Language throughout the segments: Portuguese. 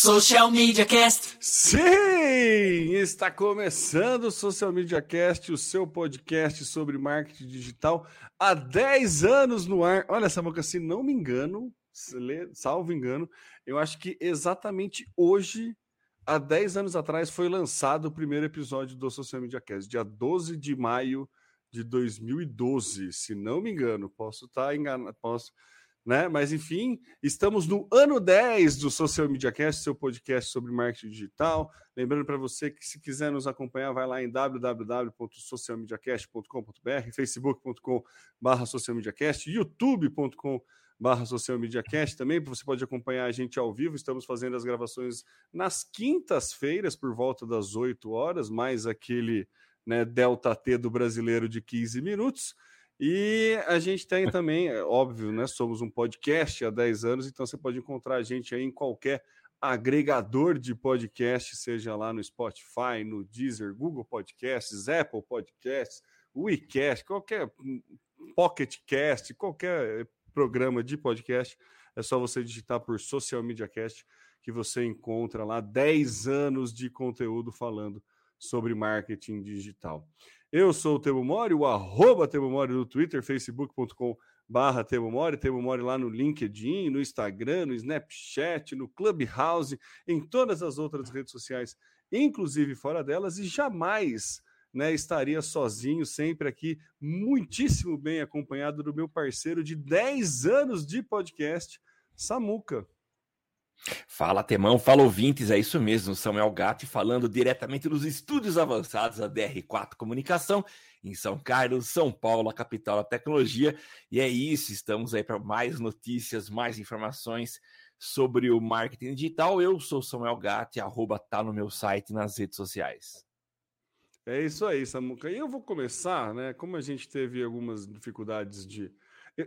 Social Media Cast. Sim, está começando o Social Media Cast, o seu podcast sobre marketing digital há 10 anos no ar. Olha essa boca, se não me engano, salvo engano, eu acho que exatamente hoje, há 10 anos atrás, foi lançado o primeiro episódio do Social Media Cast, dia 12 de maio de 2012, se não me engano. Posso estar enganado, posso né? Mas enfim, estamos no ano 10 do Social Media Cast, seu podcast sobre marketing digital. Lembrando para você que se quiser nos acompanhar, vai lá em www.socialmediacast.com.br, facebook.com/barra socialmediacast, youtube.com barra social media cast também, você pode acompanhar a gente ao vivo, estamos fazendo as gravações nas quintas-feiras por volta das 8 horas, mais aquele né, delta T do brasileiro de 15 minutos, e a gente tem também, é óbvio, né? Somos um podcast há 10 anos, então você pode encontrar a gente aí em qualquer agregador de podcast, seja lá no Spotify, no Deezer, Google Podcasts, Apple Podcasts, WeCast, qualquer hum, Pocket Cast, qualquer programa de podcast, é só você digitar por Social Media Cast que você encontra lá 10 anos de conteúdo falando sobre marketing digital. Eu sou o Temo Mori, o arroba Temo Mori no Twitter, facebook.com barra Temo Mori, Temo Mori lá no LinkedIn, no Instagram, no Snapchat, no Clubhouse, em todas as outras redes sociais, inclusive fora delas, e jamais né, estaria sozinho, sempre aqui, muitíssimo bem acompanhado do meu parceiro de 10 anos de podcast, Samuca. Fala Temão, fala ouvintes, é isso mesmo, Samuel Gatti falando diretamente dos estúdios avançados da DR4 Comunicação, em São Carlos, São Paulo, a capital da tecnologia. E é isso, estamos aí para mais notícias, mais informações sobre o marketing digital. Eu sou Samuel Gatti, arroba tá no meu site nas redes sociais. É isso aí, Samuca. E eu vou começar, né? Como a gente teve algumas dificuldades de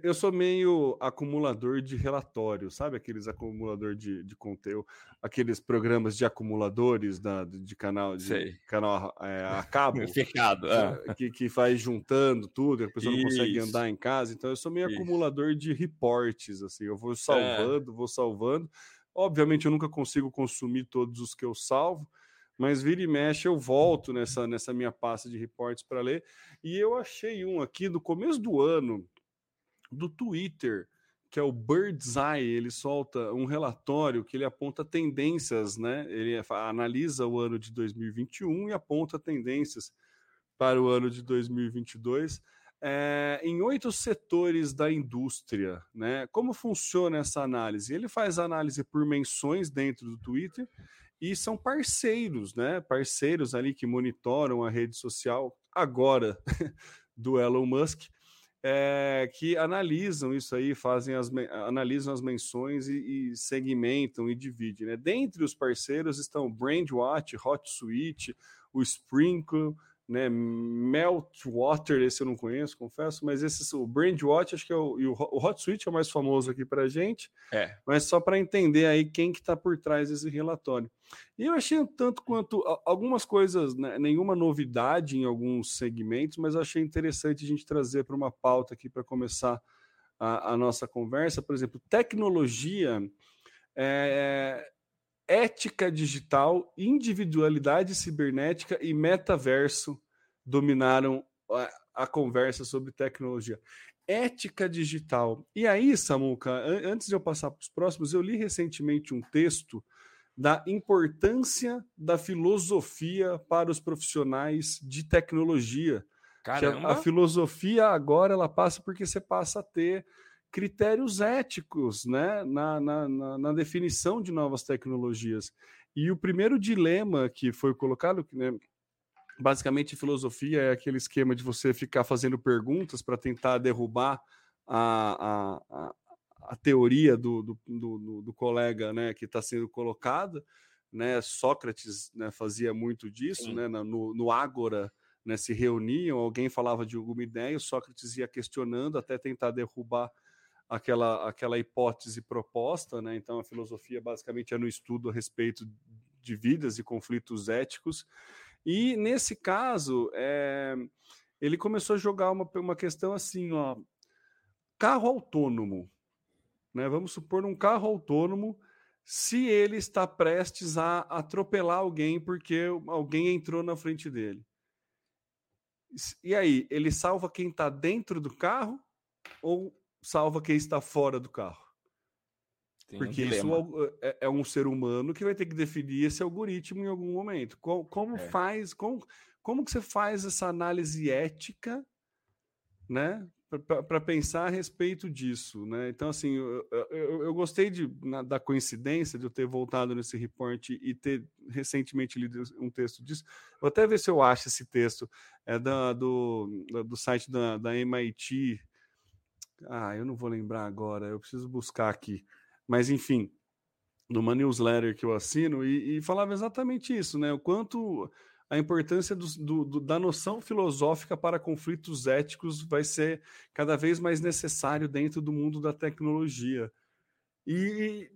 eu sou meio acumulador de relatórios, sabe? Aqueles acumulador de, de conteúdo, aqueles programas de acumuladores da, de canal de canal é, a cabo. Fechado. É. Que, que faz juntando tudo, a pessoa Isso. não consegue andar em casa. Então, eu sou meio Isso. acumulador de reportes, assim. Eu vou é. salvando, é. vou salvando. Obviamente, eu nunca consigo consumir todos os que eu salvo, mas vira e mexe eu volto nessa, nessa minha pasta de reportes para ler. E eu achei um aqui do começo do ano do Twitter, que é o Bird's Eye, ele solta um relatório que ele aponta tendências, né? Ele analisa o ano de 2021 e aponta tendências para o ano de 2022 é, em oito setores da indústria, né? Como funciona essa análise? Ele faz análise por menções dentro do Twitter e são parceiros, né? Parceiros ali que monitoram a rede social agora do Elon Musk é, que analisam isso aí, fazem as, analisam as menções e, e segmentam e dividem. Né? Dentre os parceiros estão o Brandwatch, HotSuite, o Sprinkle, né? Meltwater, esse eu não conheço, confesso, mas esse o Brandwatch acho que é o, e o, o HotSuite é o mais famoso aqui para gente. É. Mas só para entender aí quem que está por trás desse relatório. E eu achei um tanto quanto algumas coisas, né, nenhuma novidade em alguns segmentos, mas achei interessante a gente trazer para uma pauta aqui para começar a, a, nossa conversa. Por exemplo, tecnologia. É, ética digital, individualidade cibernética e metaverso dominaram a, a conversa sobre tecnologia. Ética digital. E aí, Samuca, antes de eu passar para os próximos, eu li recentemente um texto da importância da filosofia para os profissionais de tecnologia. Caramba. A, a filosofia agora ela passa porque você passa a ter critérios éticos né, na, na, na, definição de novas tecnologias. E o primeiro dilema que foi colocado, né, basicamente filosofia é aquele esquema de você ficar fazendo perguntas para tentar derrubar a, a, a, a teoria do, do, do, do, colega né, que está sendo colocada. Né, Sócrates né, fazia muito disso, né, no, no Ágora, né, se reuniam, alguém falava de alguma ideia, Sócrates ia questionando até tentar derrubar aquela, aquela hipótese proposta, né? Então a filosofia basicamente é no estudo a respeito de vidas e conflitos éticos. E nesse caso, é, ele começou a jogar uma, uma questão assim, ó, carro autônomo, né? Vamos supor um carro autônomo se ele está prestes a atropelar alguém porque alguém entrou na frente dele. E aí, ele salva quem está dentro do carro ou salva quem está fora do carro? Tem porque um isso é, é, é, um ser humano que vai ter que definir esse algoritmo em algum momento. Como, como é. faz, como, como que você faz essa análise ética, né? para pensar a respeito disso, né? Então, assim, eu, eu, eu gostei de, na, da coincidência de eu ter voltado nesse report e ter recentemente lido um texto disso. Vou até ver se eu acho esse texto. É da, do, do site da, da MIT. Ah, eu não vou lembrar agora, eu preciso buscar aqui. Mas, enfim, numa newsletter que eu assino, e, e falava exatamente isso, né? O quanto a importância do, do, do, da noção filosófica para conflitos éticos vai ser cada vez mais necessário dentro do mundo da tecnologia. E,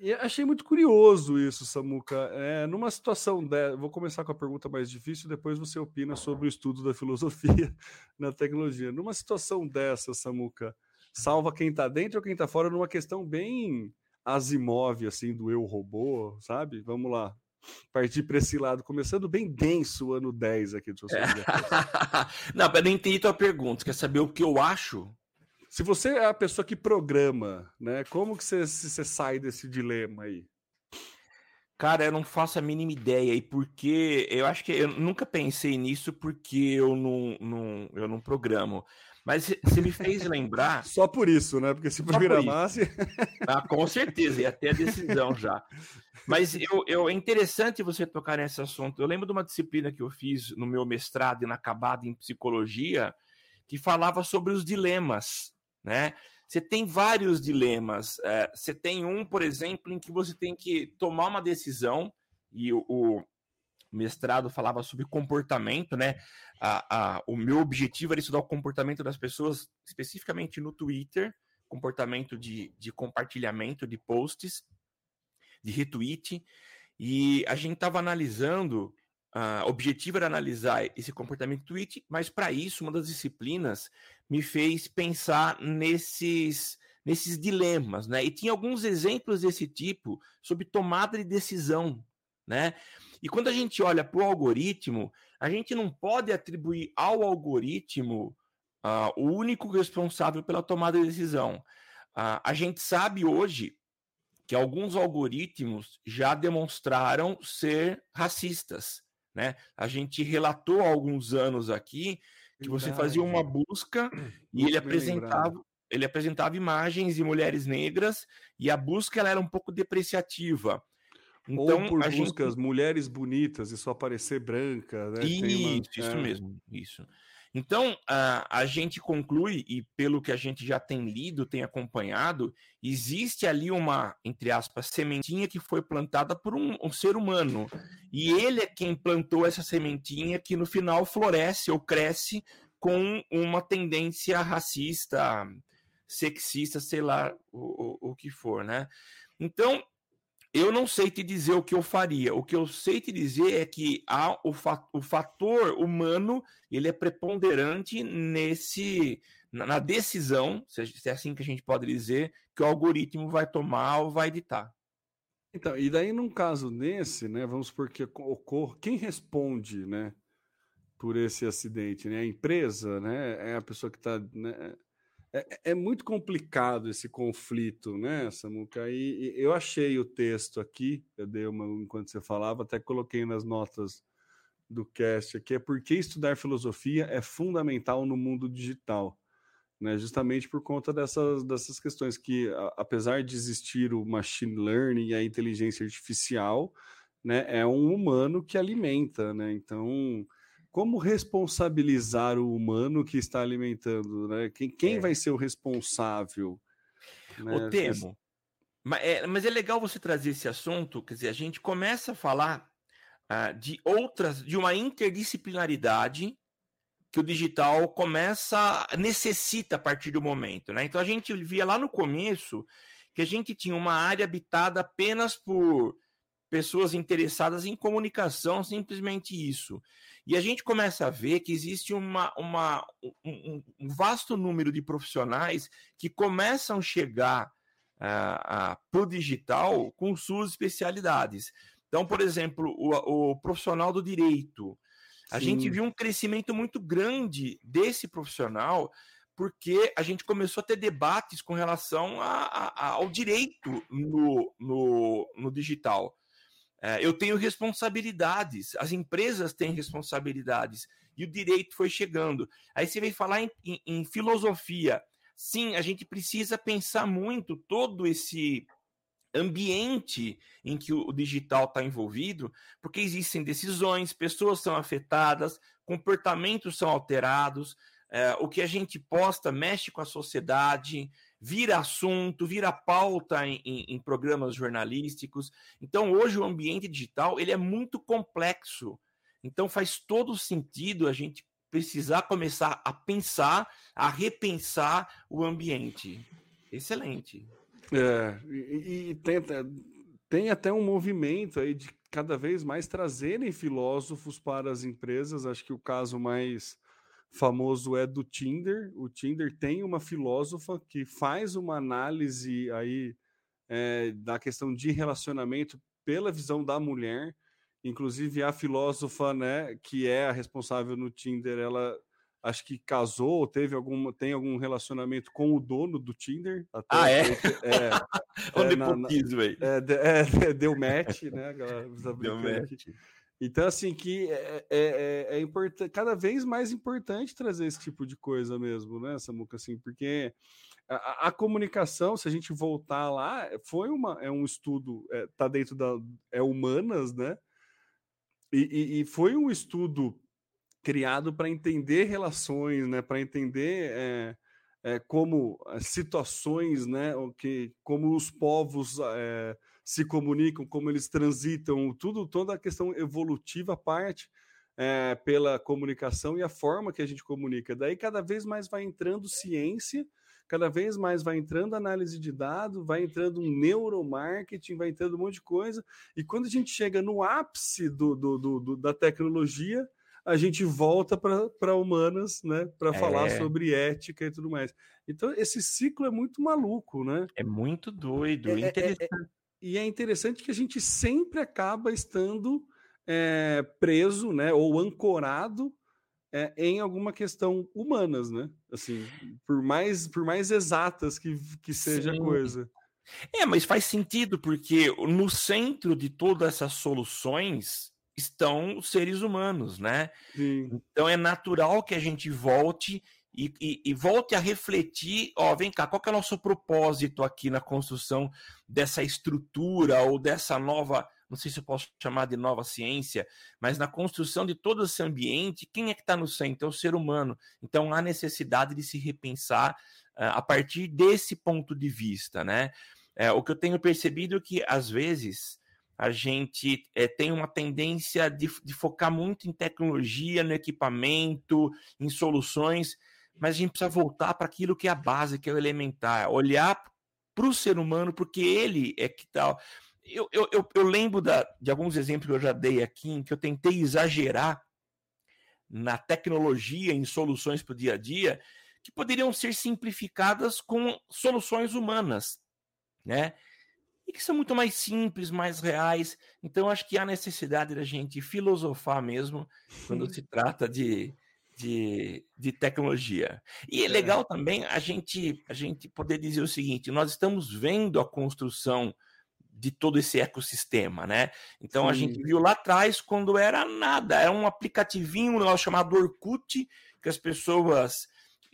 e achei muito curioso isso, Samuca. É, numa situação de... vou começar com a pergunta mais difícil, depois você opina sobre o estudo da filosofia na tecnologia. Numa situação dessa, Samuca, salva quem está dentro ou quem está fora numa questão bem Asimov, assim, do eu robô, sabe? Vamos lá partir para esse lado, começando bem denso o ano 10 aqui do é. Não, eu não entendi tua pergunta. Quer saber o que eu acho? Se você é a pessoa que programa, né? Como que você, você sai desse dilema aí? Cara, eu não faço a mínima ideia. E porque eu acho que eu nunca pensei nisso porque eu não, não, eu não programo. Mas você me fez lembrar. Só por isso, né? Porque se programasse. Ah, com certeza, ia ter a decisão já. Mas eu, eu, é interessante você tocar nesse assunto. Eu lembro de uma disciplina que eu fiz no meu mestrado inacabado em psicologia, que falava sobre os dilemas, né? Você tem vários dilemas. É, você tem um, por exemplo, em que você tem que tomar uma decisão, e o, o mestrado falava sobre comportamento, né? A, a, o meu objetivo era estudar o comportamento das pessoas, especificamente no Twitter, comportamento de, de compartilhamento de posts, de retweet, e a gente estava analisando, uh, o objetivo era analisar esse comportamento tweet, mas para isso, uma das disciplinas me fez pensar nesses, nesses dilemas, né? E tinha alguns exemplos desse tipo sobre tomada de decisão, né? E quando a gente olha para o algoritmo, a gente não pode atribuir ao algoritmo uh, o único responsável pela tomada de decisão. Uh, a gente sabe hoje que alguns algoritmos já demonstraram ser racistas. Né? A gente relatou há alguns anos aqui que você fazia uma busca e ele apresentava, ele apresentava imagens de mulheres negras e a busca ela era um pouco depreciativa. Então, Ou por buscas gente... mulheres bonitas e só aparecer branca, né? Isso, uma... isso é. mesmo, isso. Então, a, a gente conclui, e pelo que a gente já tem lido, tem acompanhado, existe ali uma, entre aspas, sementinha que foi plantada por um, um ser humano. E ele é quem plantou essa sementinha que no final floresce ou cresce com uma tendência racista, sexista, sei lá o, o, o que for, né? Então, eu não sei te dizer o que eu faria. O que eu sei te dizer é que há o, o fator humano ele é preponderante nesse na decisão, se é assim que a gente pode dizer, que o algoritmo vai tomar ou vai editar. Então, e daí num caso nesse, né, vamos supor que ocorra, quem responde, né, por esse acidente, né, a empresa, né, é a pessoa que está, né, é, é, muito complicado esse conflito, né, Samuca? E, e, eu achei o texto aqui, eu dei uma enquanto você falava, até coloquei nas notas do cast aqui, é porque estudar filosofia é fundamental no mundo digital, né? Justamente por conta dessas, dessas questões que, a, apesar de existir o machine learning e a inteligência artificial, né, é um humano que alimenta, né? Então, como responsabilizar o humano que está alimentando, né? Quem, quem é. vai ser o responsável? Né? O termo. Mas é, mas é legal você trazer esse assunto, quer dizer, a gente começa a falar uh, de outras, de uma interdisciplinaridade que o digital começa, necessita a partir do momento, né? Então a gente via lá no começo que a gente tinha uma área habitada apenas por pessoas interessadas em comunicação, simplesmente isso. E a gente começa a ver que existe uma, uma, um, um vasto número de profissionais que começam a chegar para o digital com suas especialidades. Então, por exemplo, o, o profissional do direito. A Sim. gente viu um crescimento muito grande desse profissional porque a gente começou a ter debates com relação a, a, ao direito no, no, no digital. É, eu tenho responsabilidades, as empresas têm responsabilidades, e o direito foi chegando. Aí você vem falar em, em, em filosofia. Sim, a gente precisa pensar muito todo esse ambiente em que o digital está envolvido, porque existem decisões, pessoas são afetadas, comportamentos são alterados, é, o que a gente posta mexe com a sociedade, vira assunto, vira pauta em, em, em, programas jornalísticos. Então, hoje o ambiente digital ele é muito complexo. Então, faz todo sentido a gente precisar começar a pensar, a repensar o ambiente. Excelente. É, e, e tem, tem até um movimento aí de cada vez mais trazerem filósofos para as empresas. Acho que o caso mais famoso é do Tinder. O Tinder tem uma filósofa que faz uma análise aí é, da questão de relacionamento pela visão da mulher. Inclusive a filósofa, né, que é a responsável no Tinder, ela acho que casou ou teve algum, tem algum relacionamento com o dono do Tinder. ah, é? É, é, é, na, na, é, é, deu match, né? Deu match. Aqui. Então, assim, que é, é, é, é cada vez mais importante trazer esse tipo de coisa mesmo, né, Samuca, assim, porque a, a, comunicação, se a gente voltar lá, foi uma, é um estudo, é, tá dentro da, é humanas, né, e, e, e foi um estudo criado para entender relações, né, para entender é, é, como situações, né, que, como os povos é, se comunicam, como eles transitam, tudo, toda a questão evolutiva parte é, pela comunicação e a forma que a gente comunica. Daí cada vez mais vai entrando ciência, cada vez mais vai entrando análise de dados, vai entrando um neuromarketing, vai entrando um monte de coisa. E quando a gente chega no ápice do, do, do, do da tecnologia, a gente volta para humanas, né, para é. falar sobre ética e tudo mais. Então esse ciclo é muito maluco, né? É muito doido, é, é, é interessante. E é interessante que a gente sempre acaba estando é, preso, né, ou ancorado é, em alguma questão humanas, né? Assim, por mais por mais exatas que, que seja Sim. a coisa. É, mas faz sentido porque no centro de todas essas soluções estão os seres humanos, né? Sim. Então é natural que a gente volte e, e, e, volte a refletir, ó, vem cá, qual é o nosso propósito aqui na construção dessa estrutura ou dessa nova, não sei se eu posso chamar de nova ciência, mas na construção de todo esse ambiente, quem é que está no centro? É o ser humano. Então há necessidade de se repensar uh, a partir desse ponto de vista, né? É, o que eu tenho percebido é que, às vezes, a gente é, tem uma tendência de, de focar muito em tecnologia, no equipamento, em soluções, mas a gente precisa voltar para aquilo que é a base, que é o elementar, olhar para o ser humano, porque ele é que tal. Eu, eu, eu, eu lembro da, de alguns exemplos que eu já dei aqui, em que eu tentei exagerar na tecnologia, em soluções para o dia a dia, que poderiam ser simplificadas com soluções humanas, né? E que são muito mais simples, mais reais. Então, acho que há necessidade da gente filosofar mesmo quando se trata de, de, de tecnologia. E é, é legal também a gente, a gente poder dizer o seguinte: nós estamos vendo a construção de todo esse ecossistema, né? Então Sim. a gente viu lá atrás quando era nada, era um aplicativinho, um negócio chamado Orkut, que as pessoas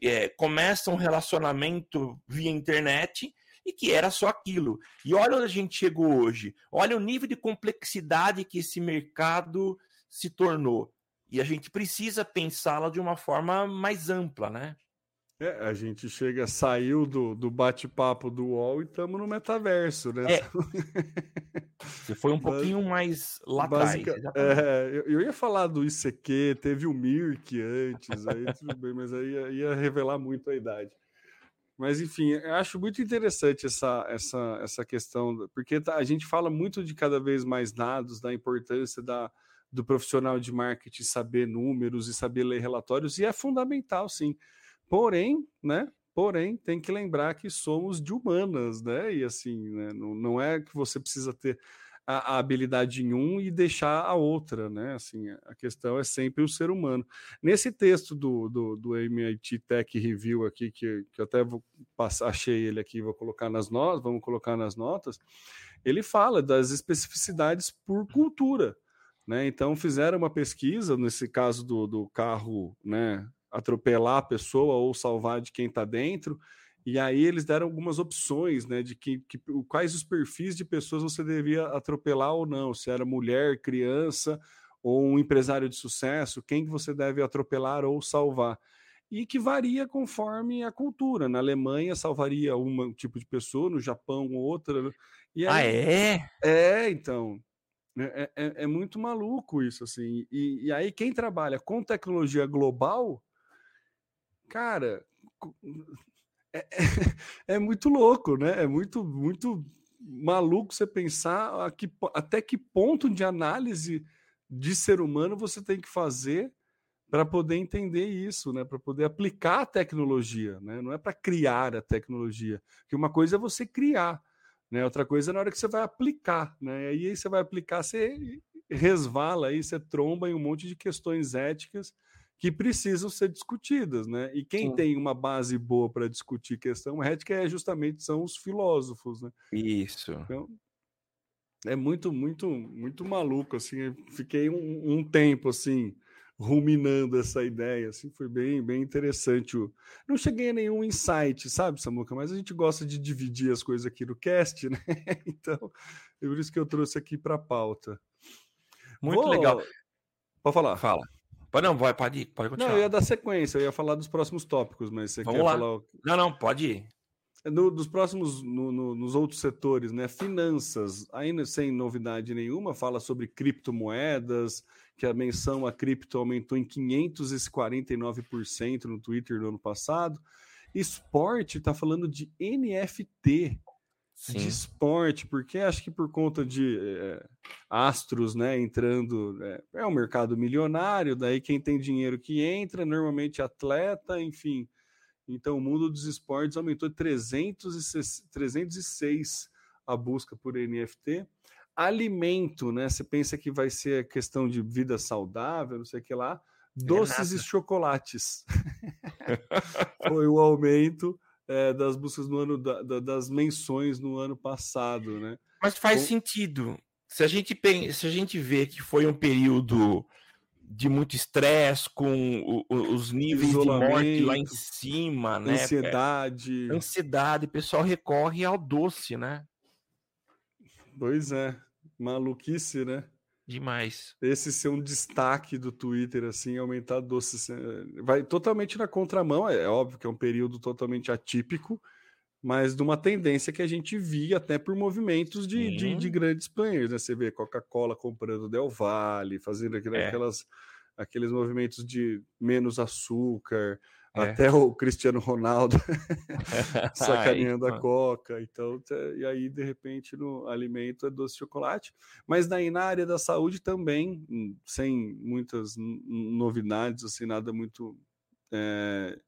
é, começam um relacionamento via internet e que era só aquilo. E olha onde a gente chegou hoje. Olha o nível de complexidade que esse mercado se tornou. E a gente precisa pensá-la de uma forma mais ampla, né? É, a gente chega, saiu do, do bate-papo do UOL e estamos no metaverso, né? É. Você foi um pouquinho mais lá Basica, atrás. É, eu, eu, ia falar do ICQ, teve o Mirk antes, aí tudo bem, mas aí ia, ia, revelar muito a idade. Mas enfim, eu acho muito interessante essa, essa, essa questão, porque tá, a gente fala muito de cada vez mais dados, da importância da, do profissional de marketing saber números e saber ler relatórios, e é fundamental, sim. Porém, né, Porém, tem que lembrar que somos de humanas, né? E assim, né? Não, não é que você precisa ter a, a, habilidade em um e deixar a outra, né? Assim, a questão é sempre o ser humano. Nesse texto do, do, do MIT Tech Review aqui, que, que eu até vou passar, achei ele aqui, vou colocar nas notas, vamos colocar nas notas, ele fala das especificidades por cultura. Né? Então fizeram uma pesquisa, nesse caso do, do carro né, atropelar a pessoa ou salvar de quem está dentro, e aí eles deram algumas opções, né, de que, que, quais os perfis de pessoas você devia atropelar ou não, se era mulher, criança ou um empresário de sucesso, quem que você deve atropelar ou salvar. E que varia conforme a cultura. Na Alemanha salvaria um tipo de pessoa, no Japão outra. E ah, aí, ah, é? É, então. É, é, é, muito maluco isso, assim. E, e aí, quem trabalha com tecnologia global, cara, é, é, é, muito louco, né? É muito, muito maluco você pensar a que, até que ponto de análise de ser humano você tem que fazer para poder entender isso, né? Para poder aplicar a tecnologia, né? Não é para criar a tecnologia, porque uma coisa é você criar, né? Outra coisa é na hora que você vai aplicar, né? E aí você vai aplicar, você resvala aí, você tromba em um monte de questões éticas que precisam ser discutidas, né? E quem Sim. tem uma base boa para discutir questão ética é justamente são os filósofos, né? Isso. Então, é muito, muito, muito maluco, assim. fiquei um, um, tempo assim ruminando essa ideia, assim, foi bem, bem interessante. Não cheguei a nenhum insight, sabe, Samuca? Mas a gente gosta de dividir as coisas aqui no cast, né? Então, é por isso que eu trouxe aqui para a pauta. Muito Vou... legal. Pode falar. Fala. Pode não, vai, pode ir, pode continuar. Não, eu ia dar sequência, eu ia falar dos próximos tópicos, mas você Vamos quer lá. falar. Não, não, pode ir. No, dos próximos, no, no, nos outros setores, né? Finanças, ainda sem novidade nenhuma, fala sobre criptomoedas, que a menção a cripto aumentou em 549% no Twitter no ano passado. Esporte está falando de NFT, Sim. de esporte, porque acho que por conta de é, astros, né, entrando, é, é um mercado milionário, daí quem tem dinheiro que entra, normalmente atleta, enfim. Então o mundo dos esportes aumentou 306, 306 a busca por NFT. Alimento, né? Você pensa que vai ser questão de vida saudável, não sei o que lá. Doces é e chocolates. Foi o aumento é, das buscas no ano da, da, das menções no ano passado, né? Mas faz Com... sentido. Se a gente pensa, se a gente vê que foi um período de muito estresse, com o, os níveis de morte lá em cima, né? Ansiedade. Ansiedade, o pessoal recorre ao doce, né? Pois é, maluquice, né? Demais. Esse ser um destaque do Twitter, assim, aumentar doces. Vai totalmente na contramão, é, é óbvio que é um período totalmente atípico, mas de uma tendência que a gente via até por movimentos de, de, de, grandes players, né? Você vê Coca-Cola comprando Del Valle, fazendo é. aquelas, aqueles movimentos de menos açúcar, é. Até o Cristiano Ronaldo sacaneando a coca. Então, e aí, de repente, no alimento é doce de chocolate. Mas daí na área da saúde também, hum, sem muitas novidades, assim, nada muito. É,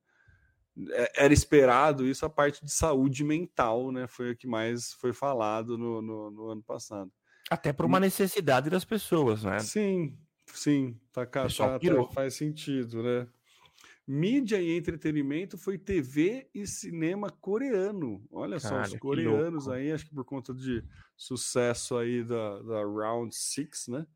era esperado isso, a parte de saúde mental, né? Foi o que mais foi falado no, no, no ano passado. Até por uma necessidade das pessoas, né? Sim, sim, tá, tá, tá, faz sentido, né? Mídia e entretenimento foi TV e cinema coreano. Olha Cara, só, os coreanos aí, acho que por conta de sucesso aí da, da Round Six, né?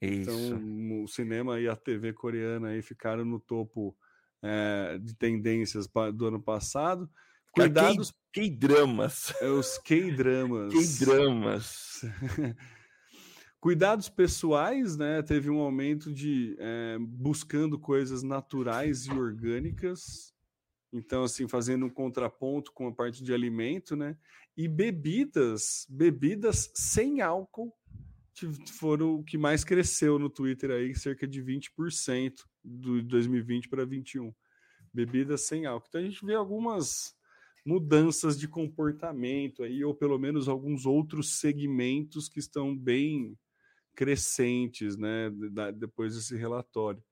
Então, Isso. Então, o cinema e a TV coreana aí ficaram no topo é, de tendências do ano passado. Cuidados. K-dramas. É, os K-dramas. K-dramas. Cuidados pessoais, né? Teve um aumento de é, buscando coisas naturais e orgânicas. Então, assim, fazendo um contraponto com a parte de alimento, né? E bebidas, bebidas sem álcool, foram o que mais cresceu no Twitter aí, cerca de 20% do 2020 para 2021. Bebidas sem álcool. Então a gente vê algumas mudanças de comportamento aí, ou pelo menos alguns outros segmentos que estão bem crescentes, né, depois desse relatório.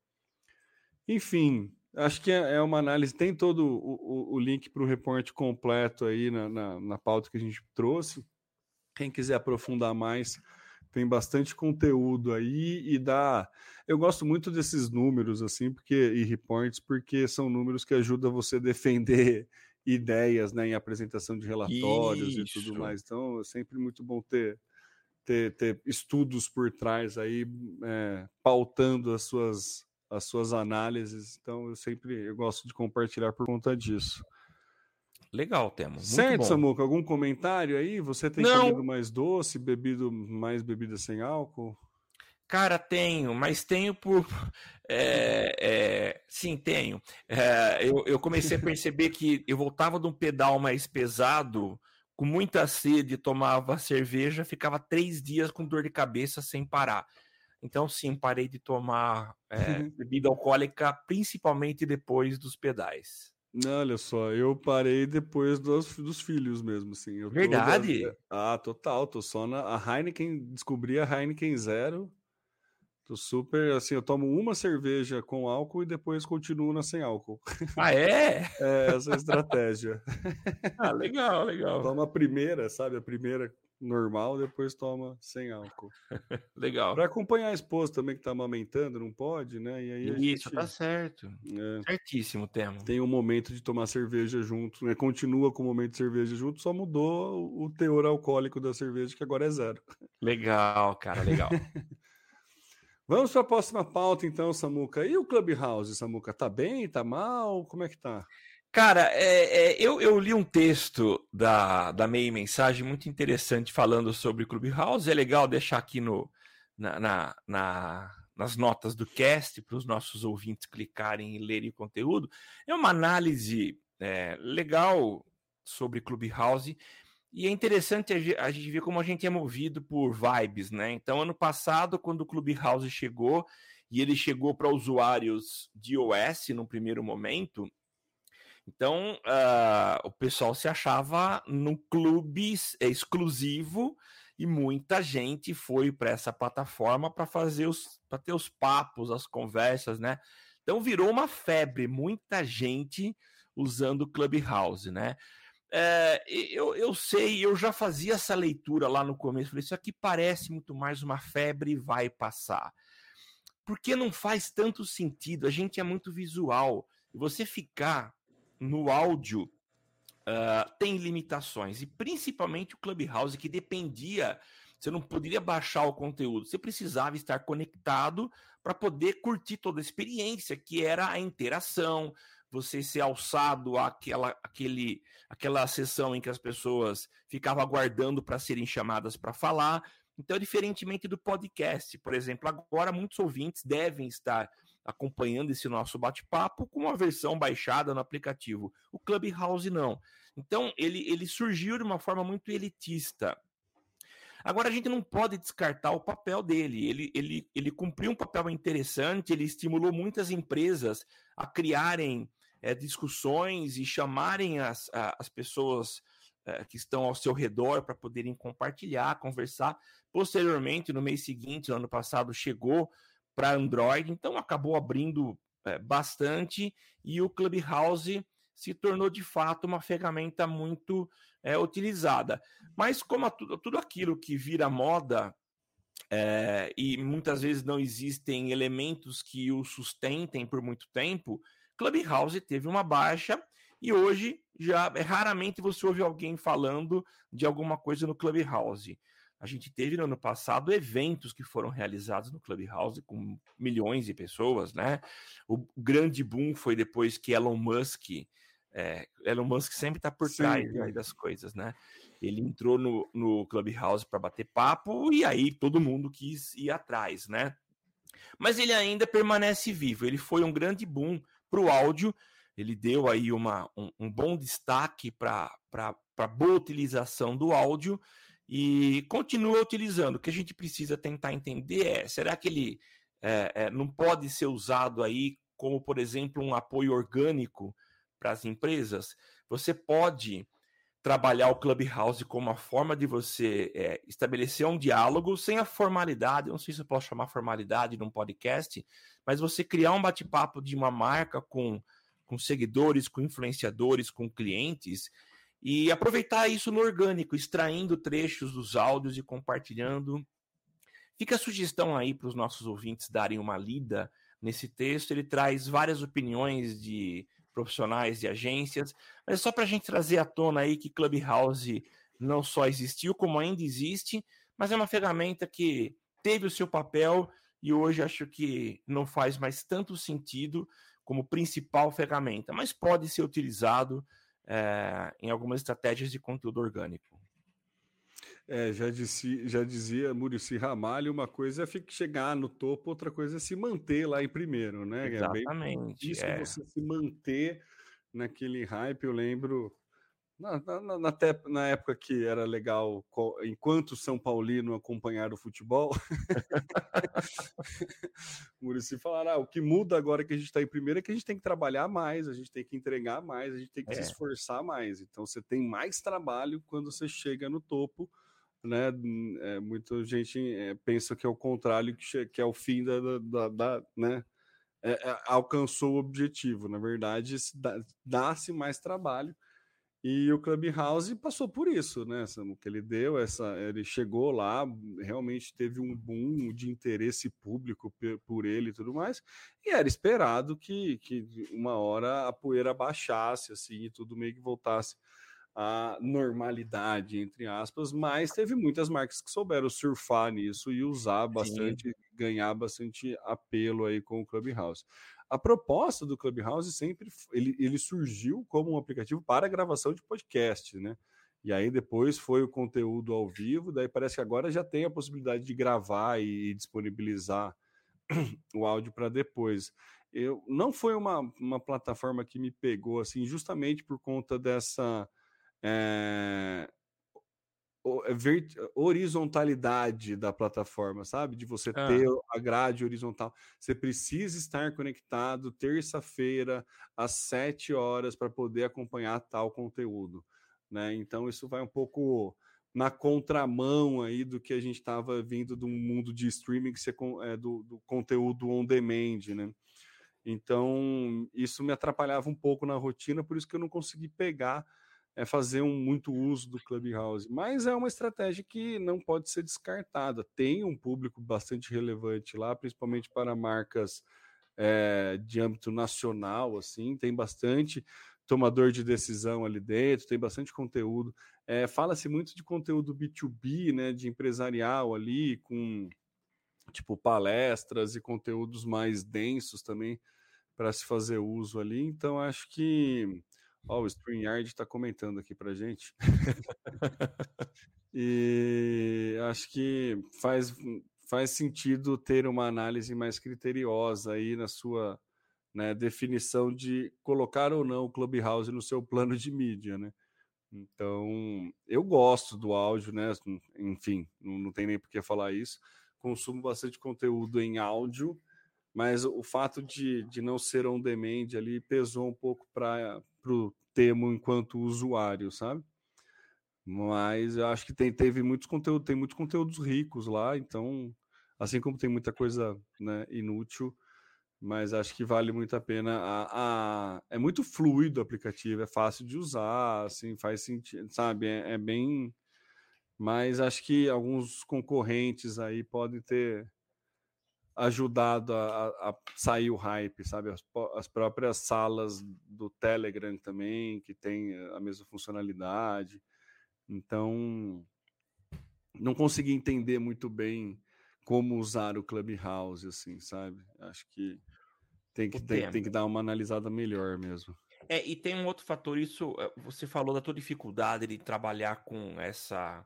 Enfim, Acho que é, é uma análise, tem todo o, o, o link para o reporte completo aí na, na, na pauta que a gente trouxe. Quem quiser aprofundar mais, tem bastante conteúdo aí e dá. Eu gosto muito desses números, assim, porque e reports, porque são números que ajudam você a defender ideias né, em apresentação de relatórios Isso. e tudo mais. Então, é sempre muito bom ter, ter, ter estudos por trás aí, é, pautando as suas, as suas análises. Então, eu sempre eu gosto de compartilhar por conta disso. Legal, Temo. Certo, Samuca, algum comentário aí? Você tem Não. comido mais doce, bebido mais bebida sem álcool? Cara, tenho, mas tenho por. É, é, sim, tenho. É, eu, eu, comecei a perceber que eu voltava de um pedal mais pesado, com muita sede, tomava cerveja, ficava três dias com dor de cabeça sem parar. Então, sim, parei de tomar é, uhum. bebida alcoólica, principalmente depois dos pedais. Não, olha só, eu parei depois dos, dos filhos mesmo, assim. Verdade? Da... Ah, total, tô só na... A Heineken, descobri a Heineken Zero, tô super, assim, eu tomo uma cerveja com álcool e depois continuo na sem álcool. Ah, é? é, essa é a estratégia. ah, legal, legal. Toma a primeira, sabe, a primeira normal, depois toma sem álcool. Legal. Para acompanhar a esposa também que está amamentando, não pode, né? E aí Isso, gente, tá certo. É, Certíssimo o tema. Tem um momento de tomar cerveja junto, né? Continua com o momento de cerveja junto, só mudou o teor alcoólico da cerveja, que agora é zero. Legal, cara, legal. Vamos para a próxima pauta, então, Samuca. E o Clubhouse, Samuca? Tá bem? Tá mal? Como é que tá? Cara, é, é, eu, eu, li um texto da, da Meia Mensagem muito interessante falando sobre Clubhouse. É legal deixar aqui no, na, na, na nas notas do cast para os nossos ouvintes clicarem e lerem o conteúdo. É uma análise é, legal sobre Clubhouse e é interessante a gente ver como a gente é movido por vibes, né? Então, ano passado, quando o Clubhouse chegou e ele chegou para usuários de iOS no primeiro momento, então, uh, o pessoal se achava num clube exclusivo e muita gente foi para essa plataforma para fazer os para ter os papos, as conversas, né? Então virou uma febre, muita gente usando o Clubhouse, né? É, eu, eu sei, eu já fazia essa leitura lá no começo, falei, isso aqui parece muito mais uma febre e vai passar. Porque não faz tanto sentido, a gente é muito visual. E você ficar no áudio uh, tem limitações, e principalmente o Clubhouse, que dependia, você não poderia baixar o conteúdo, você precisava estar conectado para poder curtir toda a experiência, que era a interação, você ser alçado àquela, àquele, àquela sessão em que as pessoas ficavam aguardando para serem chamadas para falar. Então, diferentemente do podcast, por exemplo, agora muitos ouvintes devem estar acompanhando esse nosso bate-papo com uma versão baixada no aplicativo. O Clubhouse não. Então, ele, ele surgiu de uma forma muito elitista. Agora, a gente não pode descartar o papel dele. Ele, ele, ele cumpriu um papel interessante, ele estimulou muitas empresas a criarem é, discussões e chamarem as, as pessoas é, que estão ao seu redor para poderem compartilhar, conversar. Posteriormente, no mês seguinte, no ano passado, chegou para Android, então acabou abrindo é, bastante e o Clubhouse se tornou de fato uma ferramenta muito é, utilizada. Mas como tudo, tudo aquilo que vira moda é, e muitas vezes não existem elementos que o sustentem por muito tempo, Clubhouse teve uma baixa e hoje já é, raramente você ouve alguém falando de alguma coisa no Clubhouse. A gente teve no ano passado eventos que foram realizados no Clubhouse com milhões de pessoas, né? O grande boom foi depois que Elon Musk, é, Elon Musk sempre está por trás né, das coisas, né? Ele entrou no, no Clubhouse para bater papo e aí todo mundo quis ir atrás, né? Mas ele ainda permanece vivo. Ele foi um grande boom para o áudio. Ele deu aí uma, um, um bom destaque para a boa utilização do áudio e continua utilizando. O que a gente precisa tentar entender é: será que ele é, é, não pode ser usado aí como, por exemplo, um apoio orgânico para as empresas? Você pode trabalhar o Clubhouse como uma forma de você é, estabelecer um diálogo sem a formalidade, não sei se eu posso chamar formalidade num podcast, mas você criar um bate-papo de uma marca com, com seguidores, com influenciadores, com clientes, e aproveitar isso no orgânico, extraindo trechos dos áudios e compartilhando. Fica a sugestão aí para os nossos ouvintes darem uma lida nesse texto. Ele traz várias opiniões de profissionais de agências, mas é só para a gente trazer à tona aí que Clubhouse não só existiu, como ainda existe, mas é uma ferramenta que teve o seu papel e hoje acho que não faz mais tanto sentido como principal ferramenta, mas pode ser utilizado é, em algumas estratégias de conteúdo orgânico. É, já, disse, já dizia Murici Ramalho, uma coisa é chegar no topo, outra coisa é se manter lá em primeiro, né? Exatamente. É bem difícil é. você se manter naquele hype. Eu lembro na, na, na, na, época que era legal, enquanto São Paulino acompanhar o futebol, o Murici falará: ah, o que muda agora que a gente está em primeiro é que a gente tem que trabalhar mais, a gente tem que entregar mais, a gente tem que é. se esforçar mais. Então você tem mais trabalho quando você chega no topo né? É, muita gente é, pensa que é o contrário, que, que é o fim da, da, da né? É, é, alcançou o objetivo. Na verdade, dá-se mais trabalho. E o Clubhouse passou por isso, né? O que ele deu, essa, ele chegou lá, realmente teve um boom de interesse público por ele e tudo mais, e era esperado que, que uma hora a poeira baixasse, assim, e tudo meio que voltasse a normalidade, entre aspas, mas teve muitas marcas que souberam surfar nisso e usar bastante, Sim. ganhar bastante apelo aí com o Clubhouse. A proposta do Clubhouse sempre ele, ele surgiu como um aplicativo para gravação de podcast, né? E aí depois foi o conteúdo ao vivo, daí parece que agora já tem a possibilidade de gravar e disponibilizar o áudio para depois. Eu não foi uma, uma plataforma que me pegou assim, justamente por conta dessa é, horizontalidade da plataforma, sabe? De você ah. ter a grade horizontal. Você precisa estar conectado terça-feira às sete horas para poder acompanhar tal conteúdo, né? Então isso vai um pouco na contramão aí do que a gente estava vindo do mundo de streaming, que você, é, do, do conteúdo on demand, né? Então isso me atrapalhava um pouco na rotina, por isso que eu não consegui pegar é fazer um muito uso do Clubhouse, mas é uma estratégia que não pode ser descartada. Tem um público bastante relevante lá, principalmente para marcas é, de âmbito nacional, assim, tem bastante tomador de decisão ali dentro, tem bastante conteúdo. É, Fala-se muito de conteúdo B2B, né, de empresarial ali, com tipo palestras e conteúdos mais densos também para se fazer uso ali. Então, acho que Ó, oh, o StreamYard está comentando aqui para gente. e acho que faz, faz sentido ter uma análise mais criteriosa aí na sua né, definição de colocar ou não o Clubhouse no seu plano de mídia, né? Então, eu gosto do áudio, né? Enfim, não, não tem nem por que falar isso. Consumo bastante conteúdo em áudio, mas o fato de, de não ser on demand ali pesou um pouco para o termo enquanto usuário, sabe? Mas eu acho que tem, teve muitos conteúdos, tem muitos conteúdos ricos lá, então, assim como tem muita coisa né, inútil, mas acho que vale muito a pena. A, a, é muito fluido o aplicativo, é fácil de usar, assim, faz sentido, sabe? É, é bem. Mas acho que alguns concorrentes aí podem ter ajudado a, a, sair o hype, sabe? As, as, próprias salas do Telegram também, que tem a mesma funcionalidade. Então, não consegui entender muito bem como usar o Clubhouse, assim, sabe? Acho que tem que, tem, tem que dar uma analisada melhor mesmo. É, e tem um outro fator, isso eh, você falou da tua dificuldade de trabalhar com essa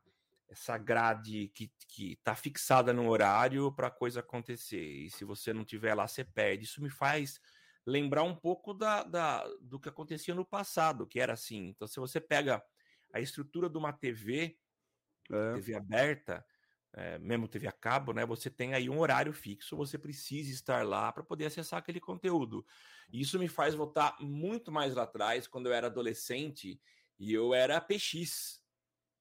essa grade que, que tá fixada no horário para a coisa acontecer. E se você não tiver lá, você perde. Isso me faz lembrar um pouco da, da, do que acontecia no passado, que era assim. Então, se você pega a estrutura de uma TV, é. TV aberta, é, mesmo TV a cabo, né? Você tem aí um horário fixo, você precisa estar lá para poder acessar aquele conteúdo. E isso me faz voltar muito mais lá atrás, quando eu era adolescente E eu era PX.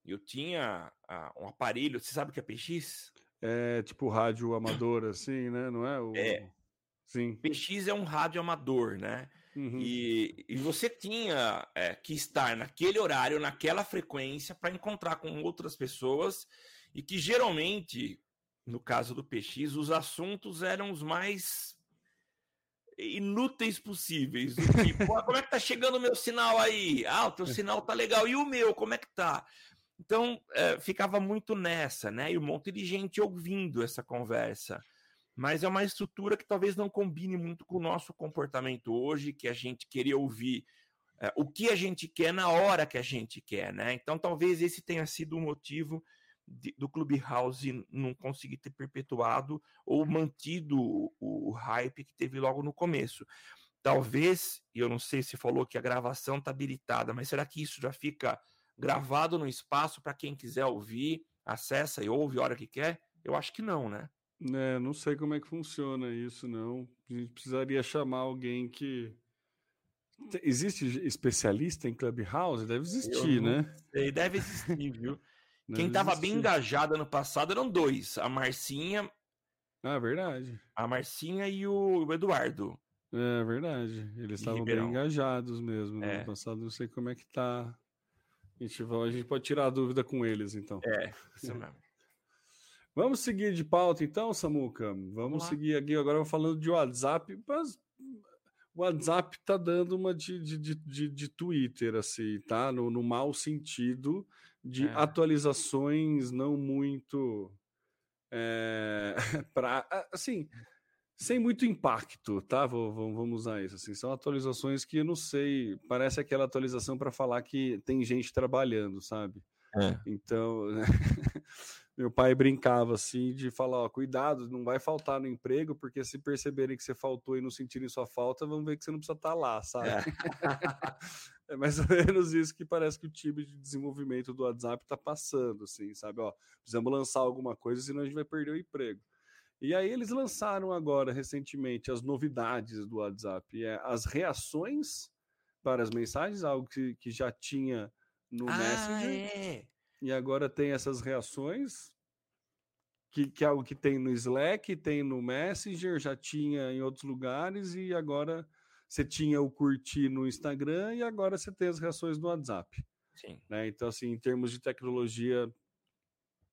Eu tinha ah, um aparelho, você sabe o que é PX? É tipo rádio amador, assim, né? Não é? O... É. Sim. PX é um rádio amador, né? Uhum. E, e, você tinha é, que estar naquele horário, naquela frequência, para encontrar com outras pessoas, e que geralmente, no caso do PX, os assuntos eram os mais inúteis possíveis. Tipo, como é que tá chegando o meu sinal aí? Ah, o teu sinal tá legal. E o meu, como é que tá? Então, é, ficava muito nessa, né? E um monte de gente ouvindo essa conversa mas é uma estrutura que talvez não combine muito com o nosso comportamento hoje, que a gente queria ouvir é, o que a gente quer na hora que a gente quer, né? Então talvez esse tenha sido o motivo de, do Clubhouse não conseguir ter perpetuado ou mantido o, o hype que teve logo no começo. Talvez, e eu não sei se falou que a gravação está habilitada, mas será que isso já fica gravado no espaço para quem quiser ouvir, acessa e ouve a hora que quer? Eu acho que não, né? É, não sei como é que funciona isso, não. A gente precisaria chamar alguém que. Existe especialista em Clubhouse? Deve existir, né? Sei, deve existir, viu? Quem estava bem engajado ano passado eram dois: a Marcinha. Ah, verdade. A Marcinha e o Eduardo. É verdade. Eles estavam bem engajados mesmo. No é. ano passado, não sei como é que tá. A gente, vai, a gente pode tirar a dúvida com eles, então. É, isso mesmo. Vamos seguir de pauta então, Samuca? Vamos seguir aqui agora falando de WhatsApp. Mas o WhatsApp tá dando uma de, de, de, de Twitter, assim, tá? No, no mau sentido de é. atualizações não muito. É, para assim, sem muito impacto, tá? Vou, vamos usar isso. Assim, são atualizações que eu não sei. Parece aquela atualização para falar que tem gente trabalhando, sabe? É. Então, meu pai brincava assim de falar: ó, cuidado, não vai faltar no emprego, porque se perceberem que você faltou e não sentirem sua falta, vão ver que você não precisa estar tá lá, sabe? É. é mais ou menos isso que parece que o time de desenvolvimento do WhatsApp está passando, assim, sabe? Ó, precisamos lançar alguma coisa, senão a gente vai perder o emprego. E aí eles lançaram agora, recentemente, as novidades do WhatsApp, é as reações para as mensagens, algo que, que já tinha no ah, Messenger. É. E agora tem essas reações, que, que é algo que tem no Slack, tem no Messenger, já tinha em outros lugares, e agora você tinha o curtir no Instagram e agora você tem as reações no WhatsApp. Sim. Né? Então, assim, em termos de tecnologia,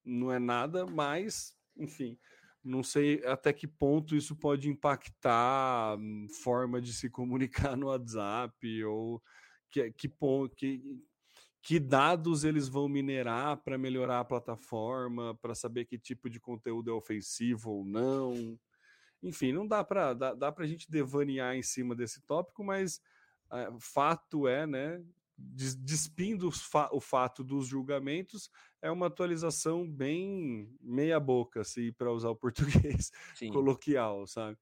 não é nada, mas, enfim, não sei até que ponto isso pode impactar a forma de se comunicar no WhatsApp ou que, que, que, que dados eles vão minerar para melhorar a plataforma, para saber que tipo de conteúdo é ofensivo ou não. Enfim, não dá para dá, dá a gente devanear em cima desse tópico, mas é, fato é, né? Despindo o fato dos julgamentos, é uma atualização bem meia-boca, assim, para usar o português Sim. coloquial, sabe?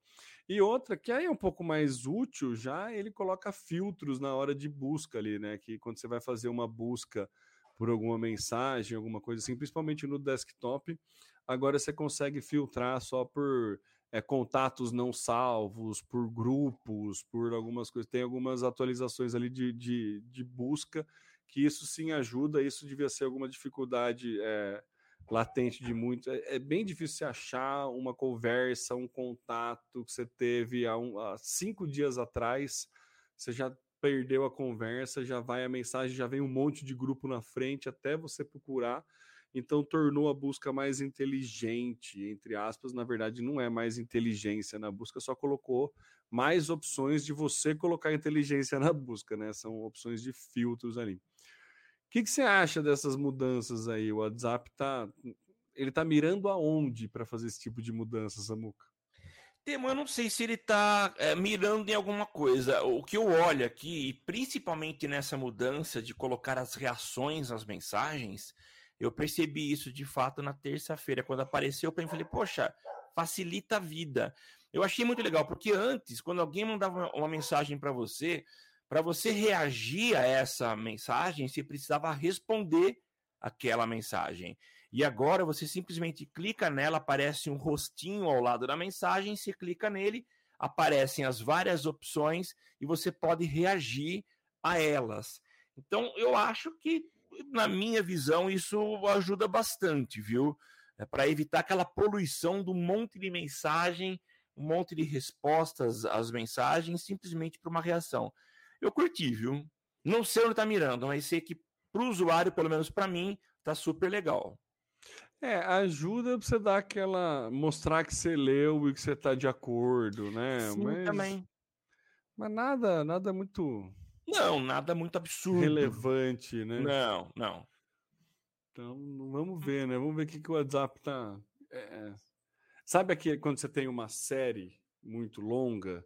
E outra, que aí é um pouco mais útil já, ele coloca filtros na hora de busca ali, né? Que quando você vai fazer uma busca por alguma mensagem, alguma coisa assim, principalmente no desktop, agora você consegue filtrar só por é, contatos não salvos, por grupos, por algumas coisas. Tem algumas atualizações ali de, de, de busca que isso sim ajuda. Isso devia ser alguma dificuldade. É, latente de muito. É, é, bem difícil achar uma conversa, um contato que você teve há, um, há, cinco dias atrás. Você já perdeu a conversa, já vai a mensagem, já vem um monte de grupo na frente até você procurar. Então tornou a busca mais inteligente, entre aspas. Na verdade, não é mais inteligência na busca, só colocou mais opções de você colocar inteligência na busca, né? São opções de filtros ali. Que, que você acha dessas mudanças aí? O WhatsApp tá. Ele tá mirando aonde para fazer esse tipo de mudança, Samuca? Temo, eu não sei se ele está é, mirando em alguma coisa. O que eu olho aqui, principalmente nessa mudança de colocar as reações às mensagens, eu percebi isso de fato na terça-feira, quando apareceu para mim, falei, poxa, facilita a vida. Eu achei muito legal, porque antes, quando alguém mandava uma mensagem para você, para você reagir a essa mensagem, você precisava responder aquela mensagem. E agora você simplesmente clica nela, aparece um rostinho ao lado da mensagem, você clica nele, aparecem as várias opções e você pode reagir a elas. Então, eu acho que, na minha visão, isso ajuda bastante, viu? É para evitar aquela poluição do monte de mensagem, um monte de respostas às mensagens, simplesmente para uma reação. Eu curti, viu? Não sei onde está mirando, mas sei que para o usuário, pelo menos para mim, tá super legal. É, ajuda pra você dar aquela. mostrar que você leu e que você tá de acordo, né? Sim, mas, também. Mas nada, nada muito. Não, nada muito absurdo. Relevante, né? Não, não. Então, vamos ver, né? Vamos ver o que, que o WhatsApp tá. É... Sabe aqui quando você tem uma série muito longa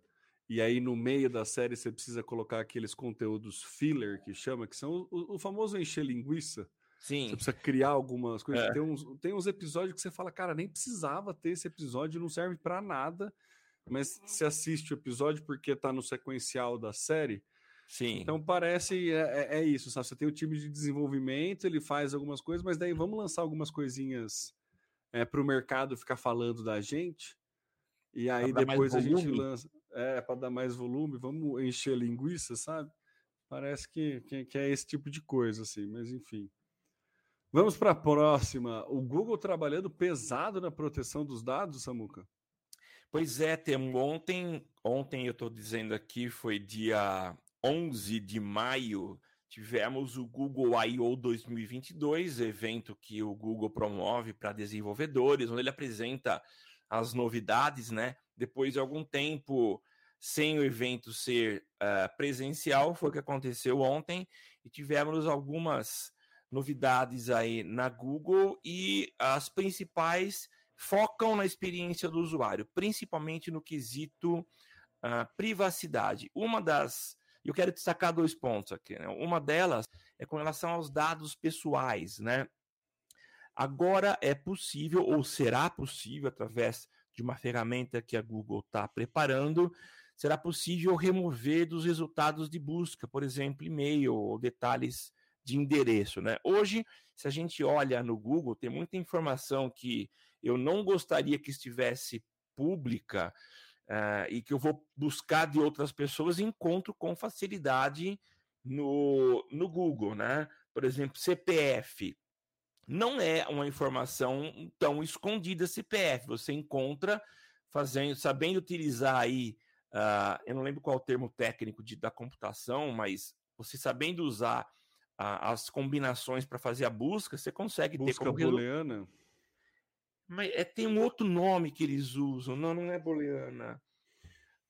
e aí no meio da série você precisa colocar aqueles conteúdos filler que chama, que são o, o famoso encher linguiça? Sim. Você precisa criar algumas coisas. É. Tem, uns, tem uns episódios que você fala, cara, nem precisava ter esse episódio, não serve para nada. Mas você assiste o episódio porque tá no sequencial da série. Sim. Então parece é, é, é isso, sabe? Você tem o time de desenvolvimento, ele faz algumas coisas, mas daí vamos lançar algumas coisinhas é, para o mercado ficar falando da gente. E aí depois a gente lança. É, para dar mais volume, vamos encher linguiça, sabe? Parece que, que, que é esse tipo de coisa, assim, mas enfim. Vamos para a próxima. O Google trabalhando pesado na proteção dos dados, Samuca? Pois é, Temo. Ontem, ontem eu estou dizendo aqui, foi dia 11 de maio, tivemos o Google I.O. 2022, evento que o Google promove para desenvolvedores, onde ele apresenta as novidades, né? Depois de algum tempo sem o evento ser uh, presencial, foi o que aconteceu ontem, e tivemos algumas novidades aí na Google e as principais focam na experiência do usuário, principalmente no quesito uh, privacidade. Uma das. Eu quero destacar dois pontos aqui. Né? Uma delas é com relação aos dados pessoais, né? Agora é possível, ou será possível, através de uma ferramenta que a Google está preparando, será possível remover dos resultados de busca, por exemplo, e-mail ou detalhes de endereço, né? Hoje, se a gente olha no Google, tem muita informação que eu não gostaria que estivesse pública uh, e que eu vou buscar de outras pessoas e encontro com facilidade no, no Google, né? Por exemplo, CPF. Não é uma informação tão escondida CPF. Você encontra fazendo, sabendo utilizar aí, uh, eu não lembro qual é o termo técnico de, da computação, mas você sabendo usar a, as combinações para fazer a busca, você consegue busca ter como booleana. Mas é, tem um outro nome que eles usam. Não, não é booleana.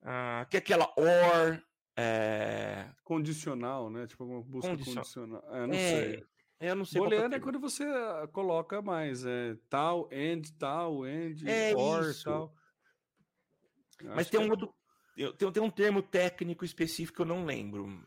Ah, que é aquela OR. É... Condicional, né? Tipo uma busca Condicion... condicional. É, não é, sei. Eu não sei. Booleana é quando você ah, coloca mais. É, tal, end, tal, end, é or, isso. tal. Mas tem um é... outro. Tem, tem um termo técnico específico que eu não lembro.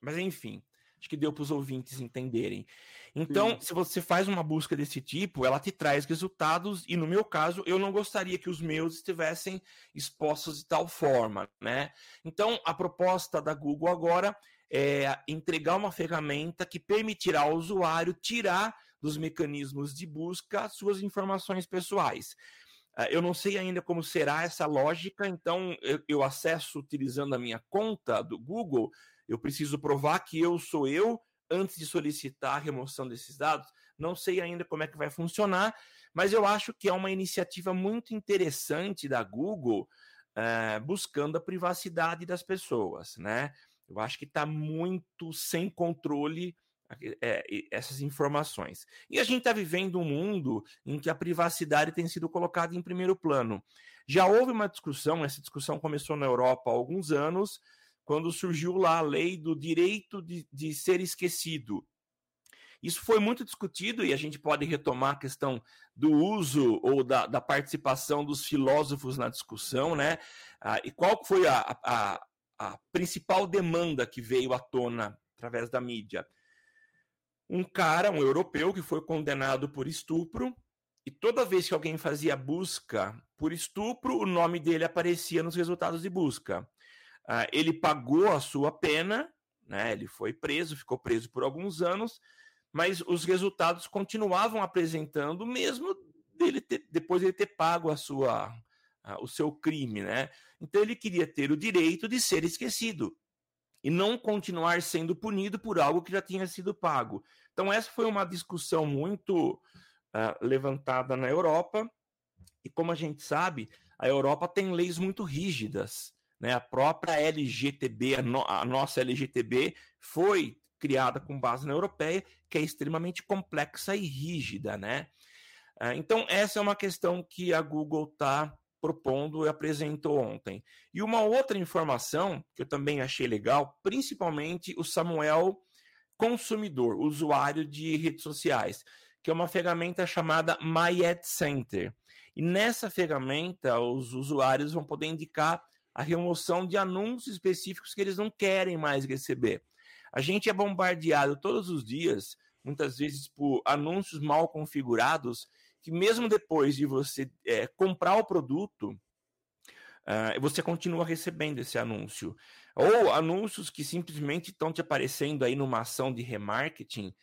Mas enfim. Acho que deu para os ouvintes entenderem. Então, Sim. se você faz uma busca desse tipo, ela te traz resultados, e no meu caso, eu não gostaria que os meus estivessem expostos de tal forma, né? Então, a proposta da Google agora é entregar uma ferramenta que permitirá ao usuário tirar dos mecanismos de busca suas informações pessoais. Ah, eu não sei ainda como será essa lógica, então eu acesso utilizando a minha conta do Google eu preciso provar que eu sou eu antes de solicitar a remoção desses dados. Não sei ainda como é que vai funcionar, mas eu acho que é uma iniciativa muito interessante da Google uh, buscando a privacidade das pessoas, né? Eu acho que está muito sem controle é, essas informações. E a gente está vivendo um mundo em que a privacidade tem sido colocada em primeiro plano. Já houve uma discussão, essa discussão começou na Europa há alguns anos, quando surgiu lá a lei do direito de, de ser esquecido. Isso foi muito discutido e a gente pode retomar a questão do uso ou da, da participação dos filósofos na discussão, né? Ah, e qual foi a, a, a principal demanda que veio à tona através da mídia? Um cara, um europeu, que foi condenado por estupro, e toda vez que alguém fazia busca por estupro, o nome dele aparecia nos resultados de busca. Uh, ele pagou a sua pena, né? Ele foi preso, ficou preso por alguns anos, mas os resultados continuavam apresentando, mesmo dele ter, depois de ele ter pago a sua, uh, o seu crime, né? Então ele queria ter o direito de ser esquecido. e não continuar sendo punido por algo que já tinha sido pago. Então, essa foi uma discussão muito uh, levantada na Europa, e como a gente sabe, a Europa tem leis muito rígidas. Né? A própria LGTB, a, no, a nossa LGTB, foi criada com base na europeia, que é extremamente complexa e rígida, né? Ah, então, essa é uma questão que a Google está propondo e apresentou ontem. E uma outra informação que eu também achei legal, principalmente o Samuel consumidor, usuário de redes sociais, que é uma ferramenta chamada My Ad Center. E nessa ferramenta, os usuários vão poder indicar a remoção de anúncios específicos que eles não querem mais receber. A gente é bombardeado todos os dias, muitas vezes por anúncios mal configurados, que mesmo depois de você é, comprar o produto, uh, você continua recebendo esse anúncio. Ou anúncios que simplesmente estão te aparecendo aí numa ação de remarketing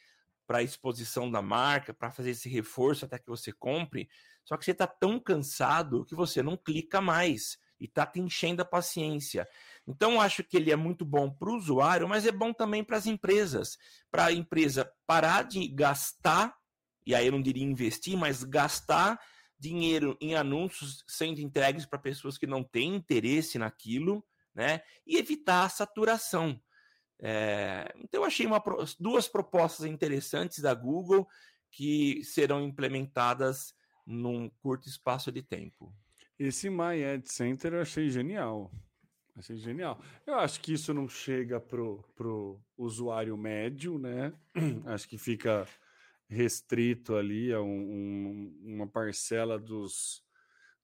para exposição da marca, para fazer esse reforço até que você compre. Só que você está tão cansado que você não clica mais e está te enchendo a paciência. Então, acho que ele é muito bom para o usuário, mas é bom também para as empresas. Para a empresa parar de gastar, e aí eu não diria investir, mas gastar dinheiro em anúncios sendo entregues para pessoas que não têm interesse naquilo, né? E evitar a saturação. É, então, eu achei uma, duas propostas interessantes da Google que serão implementadas num curto espaço de tempo. Esse My Ad Center eu achei genial. Achei genial. Eu acho que isso não chega pro, pro usuário médio, né? Acho que fica restrito ali a um, um, uma parcela dos,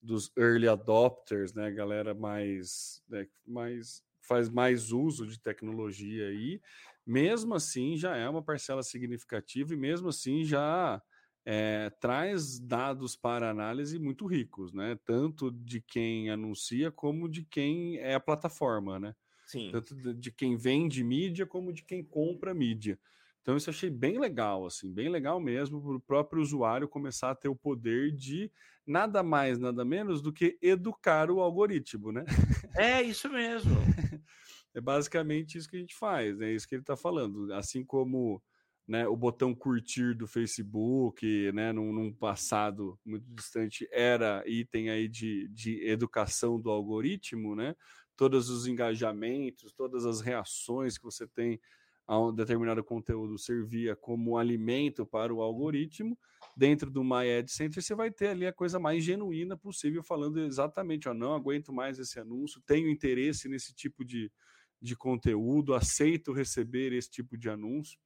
dos early adopters, né? Galera mais, né? mais faz mais uso de tecnologia aí. Mesmo assim, já é uma parcela significativa e mesmo assim já é, traz dados para análise muito ricos, né? Tanto de quem anuncia como de quem é a plataforma, né? Sim. Tanto de quem vende mídia como de quem compra mídia. Então isso eu achei bem legal, assim, bem legal mesmo para o próprio usuário começar a ter o poder de nada mais, nada menos do que educar o algoritmo, né? É isso mesmo. é basicamente isso que a gente faz, é isso que ele está falando. Assim como né, o botão curtir do Facebook, né, num, num, passado muito distante, era item aí de, de educação do algoritmo, né? Todos os engajamentos, todas as reações que você tem a um determinado conteúdo servia como alimento para o algoritmo. Dentro do My Ad Center, você vai ter ali a coisa mais genuína possível, falando exatamente: ó, não aguento mais esse anúncio, tenho interesse nesse tipo de, de conteúdo, aceito receber esse tipo de anúncio.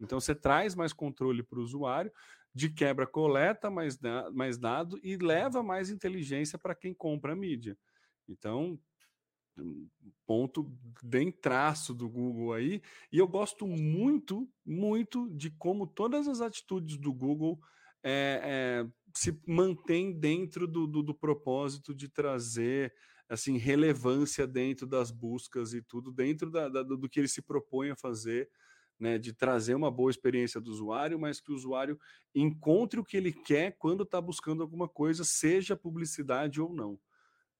Então você traz mais controle para o usuário, de quebra coleta mais, mais dado e leva mais inteligência para quem compra a mídia. Então, ponto bem traço do Google aí. E eu gosto muito, muito de como todas as atitudes do Google é, é, se mantêm dentro do, do, do, propósito de trazer assim relevância dentro das buscas e tudo, dentro da, da, do que ele se propõe a fazer né, de trazer uma boa experiência do usuário, mas que o usuário encontre o que ele quer quando está buscando alguma coisa, seja publicidade ou não.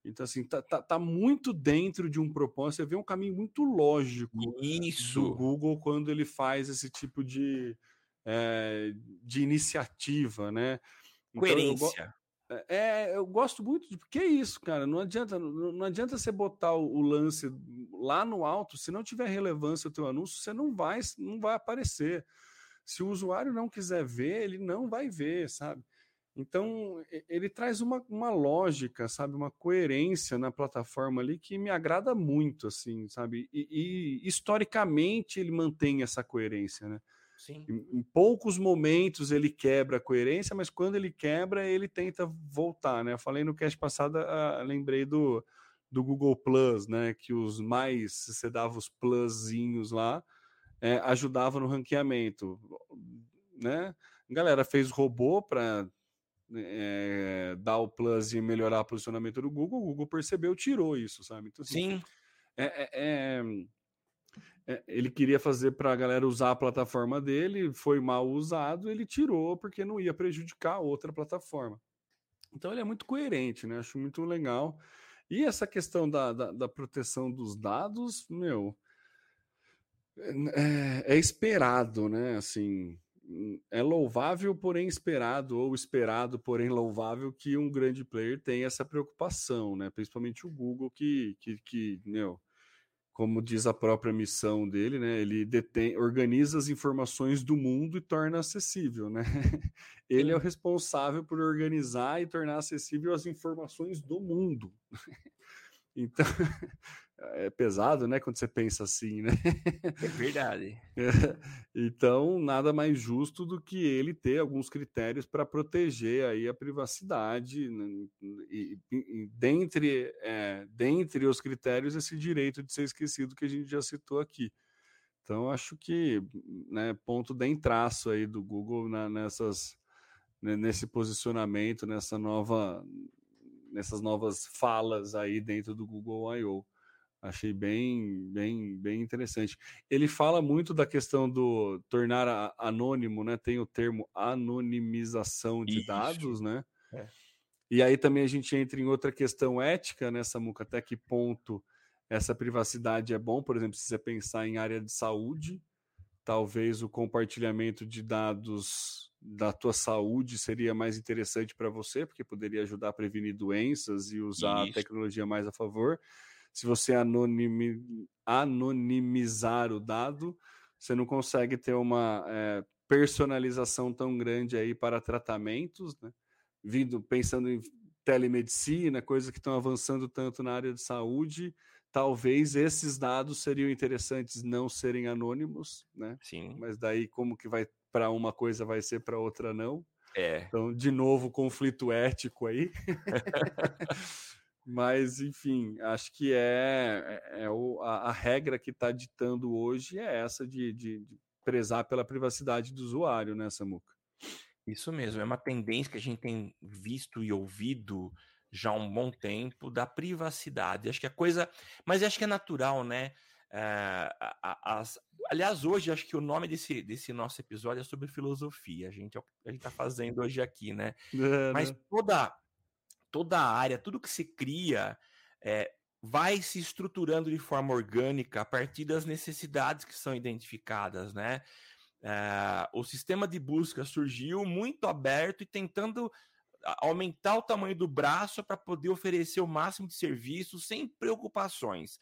Então, assim, tá, tá, tá, muito dentro de um propósito. Você vê um caminho muito lógico Isso. do Google quando ele faz esse tipo de, é, de iniciativa, né? Então, Coerência. É, é, eu gosto muito de porque é isso, cara. Não adianta, não, não adianta você botar o, o, lance lá no alto. Se não tiver relevância o teu anúncio, você não vai, não vai aparecer. Se o usuário não quiser ver, ele não vai ver, sabe? Então ele traz uma, uma lógica, sabe, uma coerência na plataforma ali que me agrada muito, assim, sabe? E, e historicamente ele mantém essa coerência, né? Sim. Em, em, poucos momentos ele quebra a coerência, mas quando ele quebra, ele tenta voltar, né? Eu falei no cast passado, uh, lembrei do, do Google Plus, né? Que os mais, você dava os plusinhos lá, é, ajudava no ranqueamento, né? A galera fez robô para é, dar o plus e melhorar o posicionamento do Google, o Google percebeu, tirou isso, sabe? Então, assim, Sim. É, é, é é, ele queria fazer para a galera usar a plataforma dele, foi mal usado, ele tirou porque não ia prejudicar outra plataforma. Então ele é muito coerente, né? Acho muito legal. E essa questão da, da, da proteção dos dados, meu, É, é, esperado, né? Assim, é louvável, porém esperado, ou esperado, porém louvável, que um grande player tenha essa preocupação, né? Principalmente o Google, que, que, que meu, como diz a própria missão dele, né? Ele detém, organiza as informações do mundo e torna acessível, né? Ele é o responsável por organizar e tornar acessível as informações do mundo. Então, é pesado, né, quando você pensa assim, né? É verdade. então, nada mais justo do que ele ter alguns critérios para proteger aí a privacidade né? e, e, dentre, é, dentre os critérios esse direito de ser esquecido que a gente já citou aqui. Então, acho que, né, ponto de traço aí do Google na, nessas, né, nesse posicionamento, nessa nova, nessas novas falas aí dentro do Google I.O. Achei bem, bem, bem interessante. Ele fala muito da questão do tornar anônimo, né? Tem o termo anonimização de Isso. dados, né? É. E aí também a gente entra em outra questão ética nessa muca, até que ponto essa privacidade é bom, por exemplo, se você pensar em área de saúde, talvez o compartilhamento de dados da tua saúde seria mais interessante para você, porque poderia ajudar a prevenir doenças e usar Isso. a tecnologia mais a favor se você anonimi, anonimizar o dado, você não consegue ter uma é, personalização tão grande aí para tratamentos, né? Vindo, pensando em telemedicina, coisas que estão avançando tanto na área de saúde, talvez esses dados seriam interessantes não serem anônimos, né? Sim. Mas daí como que vai para uma coisa vai ser para outra não? É. Então, de novo, conflito ético aí. Mas, enfim, acho que é, é, é o, a, a, regra que está ditando hoje é essa de, de, de, prezar pela privacidade do usuário, né, Samuca? Isso mesmo, é uma tendência que a gente tem visto e ouvido já há um bom tempo da privacidade. Acho que a coisa. Mas acho que é natural, né? É, as, aliás, hoje acho que o nome desse, desse nosso episódio é sobre filosofia. A gente a gente está fazendo hoje aqui, né? É, Mas né? toda toda a área, tudo que se cria é, vai se estruturando de forma orgânica a partir das necessidades que são identificadas, né? É, o sistema de busca surgiu muito aberto e tentando aumentar o tamanho do braço para poder oferecer o máximo de serviços sem preocupações.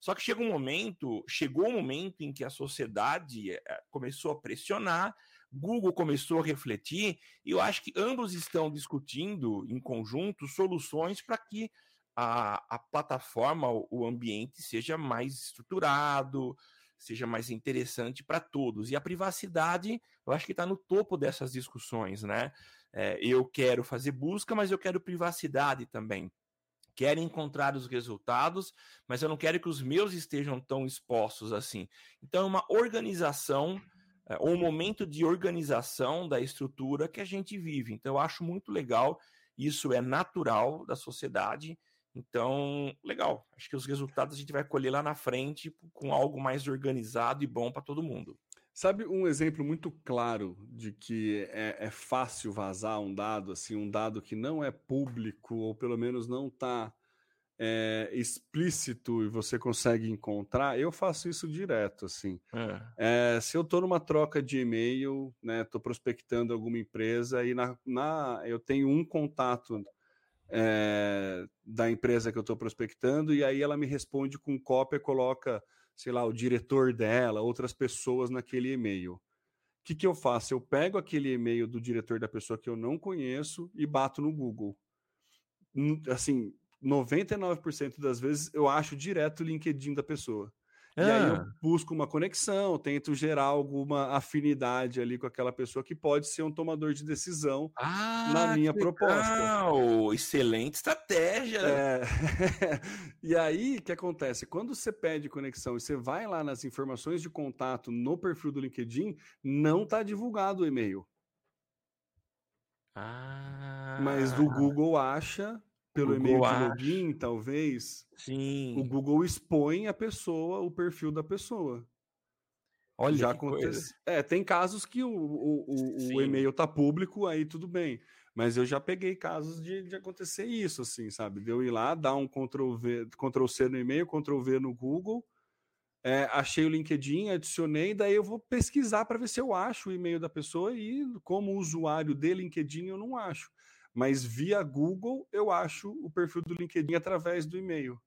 Só que chega um momento, chegou um momento em que a sociedade é, começou a pressionar Google começou a refletir, e eu acho que ambos estão discutindo em conjunto soluções para que a, a plataforma, o ambiente seja mais estruturado, seja mais interessante para todos. E a privacidade, eu acho que está no topo dessas discussões, né? É, eu quero fazer busca, mas eu quero privacidade também. Quero encontrar os resultados, mas eu não quero que os meus estejam tão expostos assim. Então, é uma organização é, um momento de organização da estrutura que a gente vive. Então, eu acho muito legal, isso é natural da sociedade. Então, legal. Acho que os resultados a gente vai colher lá na frente com algo mais organizado e bom para todo mundo. Sabe um exemplo muito claro de que é, é, fácil vazar um dado, assim, um dado que não é público, ou pelo menos não está é, explícito e você consegue encontrar, eu faço isso direto, assim. É. É, se eu estou numa troca de e-mail, né, estou prospectando alguma empresa e na, na eu tenho um contato é, da empresa que eu estou prospectando e aí ela me responde com cópia, coloca, sei lá, o diretor dela, outras pessoas naquele e-mail. O que, que eu faço? Eu pego aquele e-mail do diretor da pessoa que eu não conheço e bato no Google. Assim, 99% das vezes eu acho direto o LinkedIn da pessoa. Ah. E aí eu ah. busco uma conexão, tento gerar alguma afinidade ali com aquela pessoa que pode ser um tomador de decisão ah, na minha proposta. Legal. Excelente estratégia. É... e aí, o que acontece? Quando você pede conexão e você vai lá nas informações de contato no perfil do LinkedIn, não está divulgado o e-mail. Ah. Mas o Google acha pelo e-mail de login, talvez, Sim. o Google expõe a pessoa, o perfil da pessoa. Olha, já acontece. É, tem casos que o, o, o, e-mail tá público, aí tudo bem. Mas eu já peguei casos de, de acontecer isso, assim, sabe? De eu ir lá, dar um Ctrl V, Ctrl C no e-mail, Ctrl V no Google, é, achei o LinkedIn, adicionei, daí eu vou pesquisar para ver se eu acho o e-mail da pessoa e como usuário de LinkedIn eu não acho. Mas via Google eu acho o perfil do LinkedIn através do e-mail.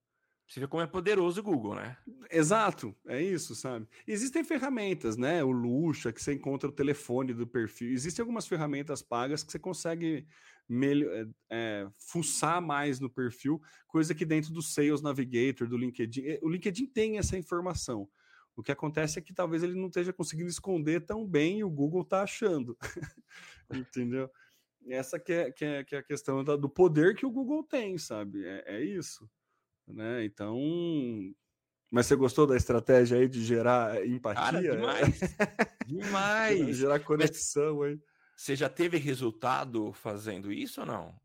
Você vê como é poderoso o Google, né? Exato, é isso, sabe? Existem ferramentas, né? O Luxa, que você encontra o telefone do perfil. Existem algumas ferramentas pagas que você consegue melhor, é, é, fuçar mais no perfil, coisa que dentro do Sales Navigator, do LinkedIn. Eh, o LinkedIn tem essa informação. O que acontece é que talvez ele não esteja conseguindo esconder tão bem e o Google está achando. Entendeu? Essa que é, que é, que é a questão da, do poder que o Google tem, sabe? É, é isso né? Então, mas você gostou da estratégia aí de gerar empatia? Cara, demais! demais! gerar conexão aí. Você já teve resultado fazendo isso ou não?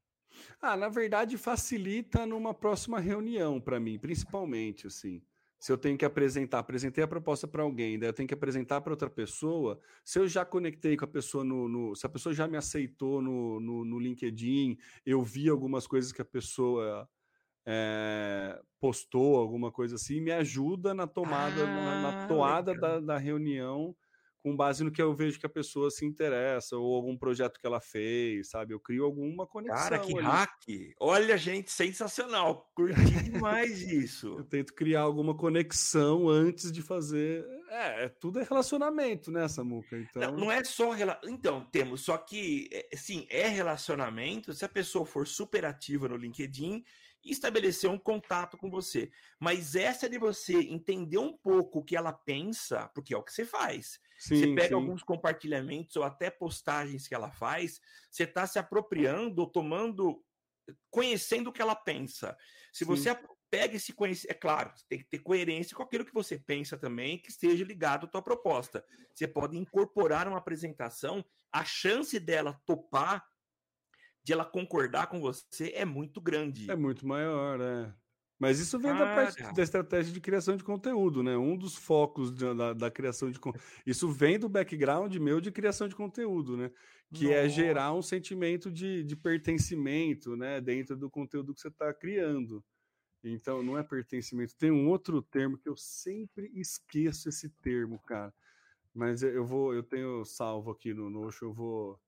Ah, na verdade facilita numa próxima reunião para mim, principalmente assim. Se eu tenho que apresentar, apresentei a proposta para alguém, daí eu tenho que apresentar para outra pessoa. Se eu já conectei com a pessoa no, no se a pessoa já me aceitou no, no, no LinkedIn, eu vi algumas coisas que a pessoa é, postou, alguma coisa assim, me ajuda na tomada, ah, na, na, ah, toada da, da, reunião, com base no que eu vejo que a pessoa se interessa, ou algum projeto que ela fez, sabe? Eu crio alguma conexão. Cara, que ali. hack! Olha, gente, sensacional! Curti demais isso. Eu tento criar alguma conexão antes de fazer. É, é tudo é relacionamento, né, Samuca? Então... Não, não é só. Rela... Então, temos, só que, é, sim, é relacionamento. Se a pessoa for super ativa no LinkedIn e estabelecer um contato com você. Mas essa de você entender um pouco o que ela pensa, porque é o que você faz. Sim, você pega sim. alguns compartilhamentos ou até postagens que ela faz, você está se apropriando, tomando, conhecendo o que ela pensa. Se sim. você pega esse conhecimento, é claro, tem que ter coerência com aquilo que você pensa também, que esteja ligado à tua proposta. Você pode incorporar uma apresentação, a chance dela topar de ela concordar com você é muito grande. É muito maior, é. Mas isso vem da parte da estratégia de criação de conteúdo, né? Um dos focos de, da, da, criação de isso vem do background meu de criação de conteúdo, né? Que Nossa. é gerar um sentimento de, de pertencimento, né? Dentro do conteúdo que você está criando. Então, não é pertencimento. Tem um outro termo que eu sempre esqueço esse termo, cara. Mas eu vou, eu tenho salvo aqui no Notion, eu vou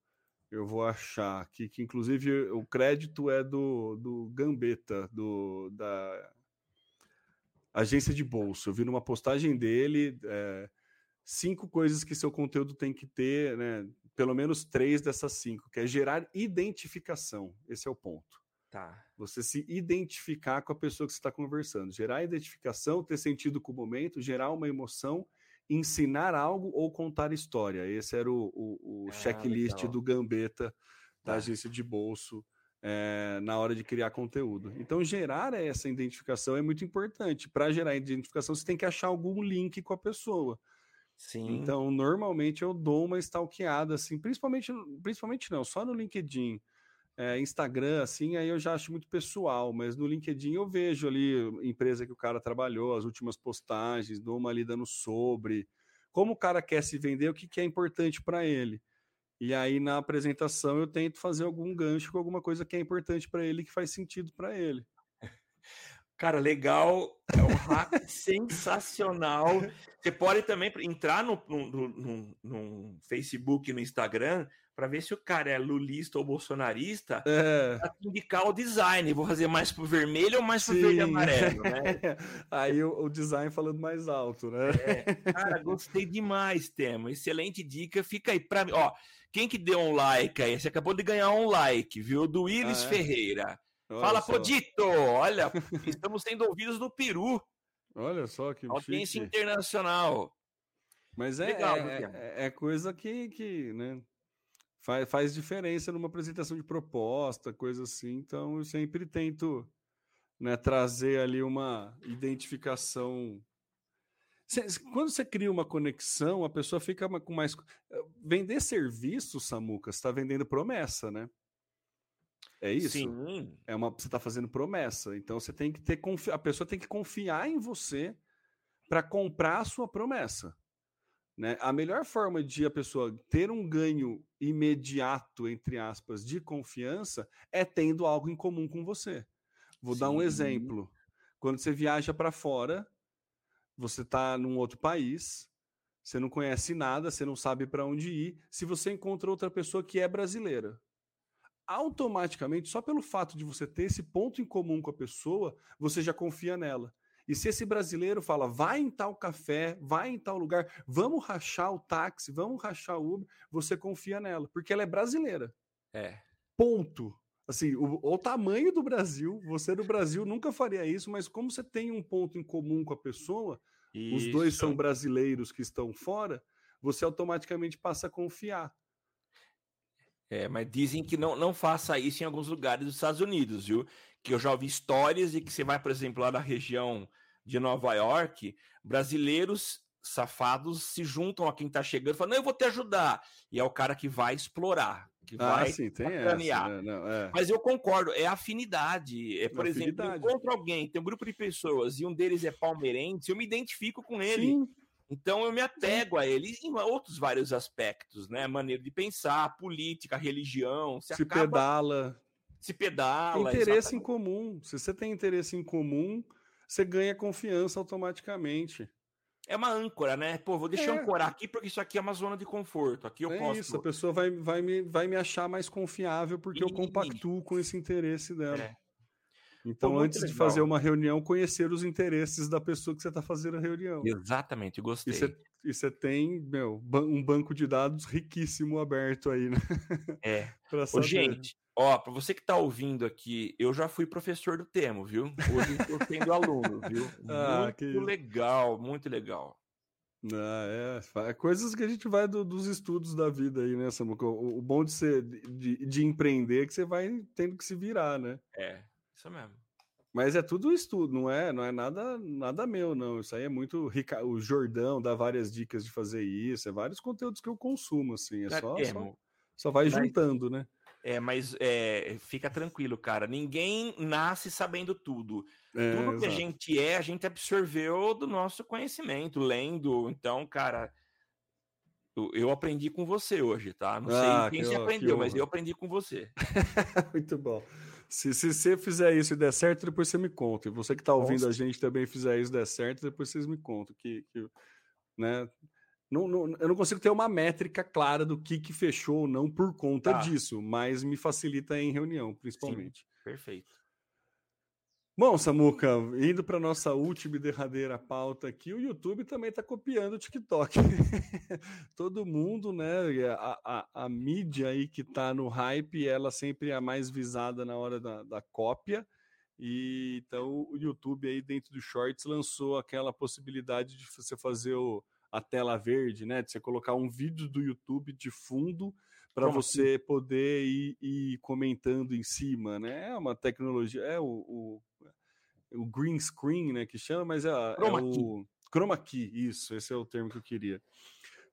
eu vou achar aqui, que inclusive o crédito é do, do Gambetta, do, da agência de bolsa. Eu vi numa postagem dele é, cinco coisas que seu conteúdo tem que ter, né? Pelo menos três dessas cinco, que é gerar identificação. Esse é o ponto. Tá. Você se identificar com a pessoa que você está conversando. Gerar identificação, ter sentido com o momento, gerar uma emoção ensinar algo ou contar história. Esse era o, o, o ah, checklist legal. do Gambetta da ah. agência de bolso é, na hora de criar conteúdo. Então, gerar essa identificação é muito importante. Para gerar identificação, você tem que achar algum link com a pessoa. Sim. Então, normalmente eu dou uma stalkeada, assim, principalmente, principalmente não, só no LinkedIn é, Instagram, assim, aí eu já acho muito pessoal, mas no LinkedIn eu vejo ali empresa que o cara trabalhou, as últimas postagens, dou uma lida no sobre, como o cara quer se vender, o que, que é importante para ele. E aí na apresentação eu tento fazer algum gancho com alguma coisa que é importante para ele, que faz sentido para ele. Cara, legal, é um hack sensacional. Você pode também entrar no, no, no, no Facebook, no Instagram, para ver se o cara é lulista ou bolsonarista, é. pra indicar o design. Vou fazer mais pro vermelho ou mais pro Sim. verde e amarelo, né? Aí o, o, design falando mais alto, né? É. Cara, gostei demais, Temo. Excelente dica. Fica aí para mim. Ó, quem que deu um like aí? Você acabou de ganhar um like, viu? Do Willis ah, é? Ferreira. Olha Fala, só. Podito! Olha, estamos sendo ouvidos no Peru. Olha só que Audiência chique. internacional. Mas é, Legal, é, é, é, coisa que, que né, faz, faz diferença numa apresentação de proposta, coisa assim. Então, eu sempre tento né, trazer ali uma identificação. Quando você cria uma conexão, a pessoa fica com mais. Vender serviço, Samuca, você está vendendo promessa, né? É isso? Sim. É uma, você está fazendo promessa. Então você tem que ter confi... a pessoa tem que confiar em você para comprar a sua promessa. Né? A melhor forma de a pessoa ter um ganho imediato, entre aspas, de confiança é tendo algo em comum com você. Vou Sim. dar um exemplo. Quando você viaja para fora, você está num outro país, você não conhece nada, você não sabe para onde ir. Se você encontra outra pessoa que é brasileira, automaticamente, só pelo fato de você ter esse ponto em comum com a pessoa, você já confia nela. E se esse brasileiro fala, vai em tal café, vai em tal lugar, vamos rachar o táxi, vamos rachar o Uber, você confia nela, porque ela é brasileira. É. Ponto. Assim, o, o tamanho do Brasil, você do Brasil nunca faria isso, mas como você tem um ponto em comum com a pessoa, isso. os dois são brasileiros que estão fora, você automaticamente passa a confiar. É, mas dizem que não, não faça isso em alguns lugares dos Estados Unidos, viu? Que eu já ouvi histórias de que você vai, por exemplo, lá na região de Nova York, brasileiros safados se juntam a quem tá chegando e falam, não, eu vou te ajudar. E é o cara que vai explorar, que ah, vai sim, tem essa, né? não, é. Mas eu concordo, é afinidade. É, por exemplo, encontro alguém, tem um grupo de pessoas e um deles é palmeirense, eu me identifico com ele. Sim. Então eu me apego a ele em outros vários aspectos, né? Maneira de pensar, política, religião. Se acaba... pedala. Se pedala. Interesse exatamente. em comum. Se você tem interesse em comum, você ganha confiança automaticamente. É uma âncora, né? Pô, vou deixar é. ancorar aqui porque isso aqui é uma zona de conforto. Aqui eu é posso. Isso, a pessoa vai, vai, me, vai me achar mais confiável porque e... eu compactuo com esse interesse dela. É. Então, Pô, antes legal. de fazer uma reunião, conhecer os interesses da pessoa que você está fazendo a reunião. Exatamente, gostei. E você tem, meu, um banco de dados riquíssimo aberto aí, né? É. Ô, gente, ó, para você que está ouvindo aqui, eu já fui professor do Temo, viu? Hoje estou sendo aluno, viu? Ah, muito que... legal, muito legal. Ah, é, é coisas que a gente vai do, dos estudos da vida aí, né, Samuca? O, o bom de ser de, de empreender é que você vai tendo que se virar, né? É. Isso mesmo. Mas é tudo estudo, não é, não é nada, nada meu, não. Isso aí é muito rica. O Jordão dá várias dicas de fazer isso, é vários conteúdos que eu consumo, assim. É só, só, só, vai mas, juntando, né? É, mas é, fica tranquilo, cara. Ninguém nasce sabendo tudo. É, tudo que a gente é, a gente absorveu do nosso conhecimento, lendo. Então, cara, eu aprendi com você hoje, tá? Não ah, sei quem que, você aprendeu, mas eu aprendi com você. Muito bom. Se, se você fizer isso e der certo, depois você me conta. E você que está ouvindo Nossa. a gente também fizer isso e der certo, depois vocês me contam. Que, que né? Não, não, eu não consigo ter uma métrica clara do que, que fechou ou não por conta tá. disso, mas me facilita em reunião, principalmente. Sim, perfeito. Bom, Samuca, indo para nossa última e derradeira pauta aqui, o YouTube também está copiando o TikTok. Todo mundo, né? A, a, a mídia aí que está no hype, ela sempre é a mais visada na hora da, da cópia. E então o YouTube aí dentro do Shorts lançou aquela possibilidade de você fazer o, a tela verde, né? De você colocar um vídeo do YouTube de fundo para você assim? poder ir, ir, comentando em cima, né? É uma tecnologia, é o, o o green screen, né, que chama, mas é, é chroma o chroma key, isso, esse é o termo que eu queria.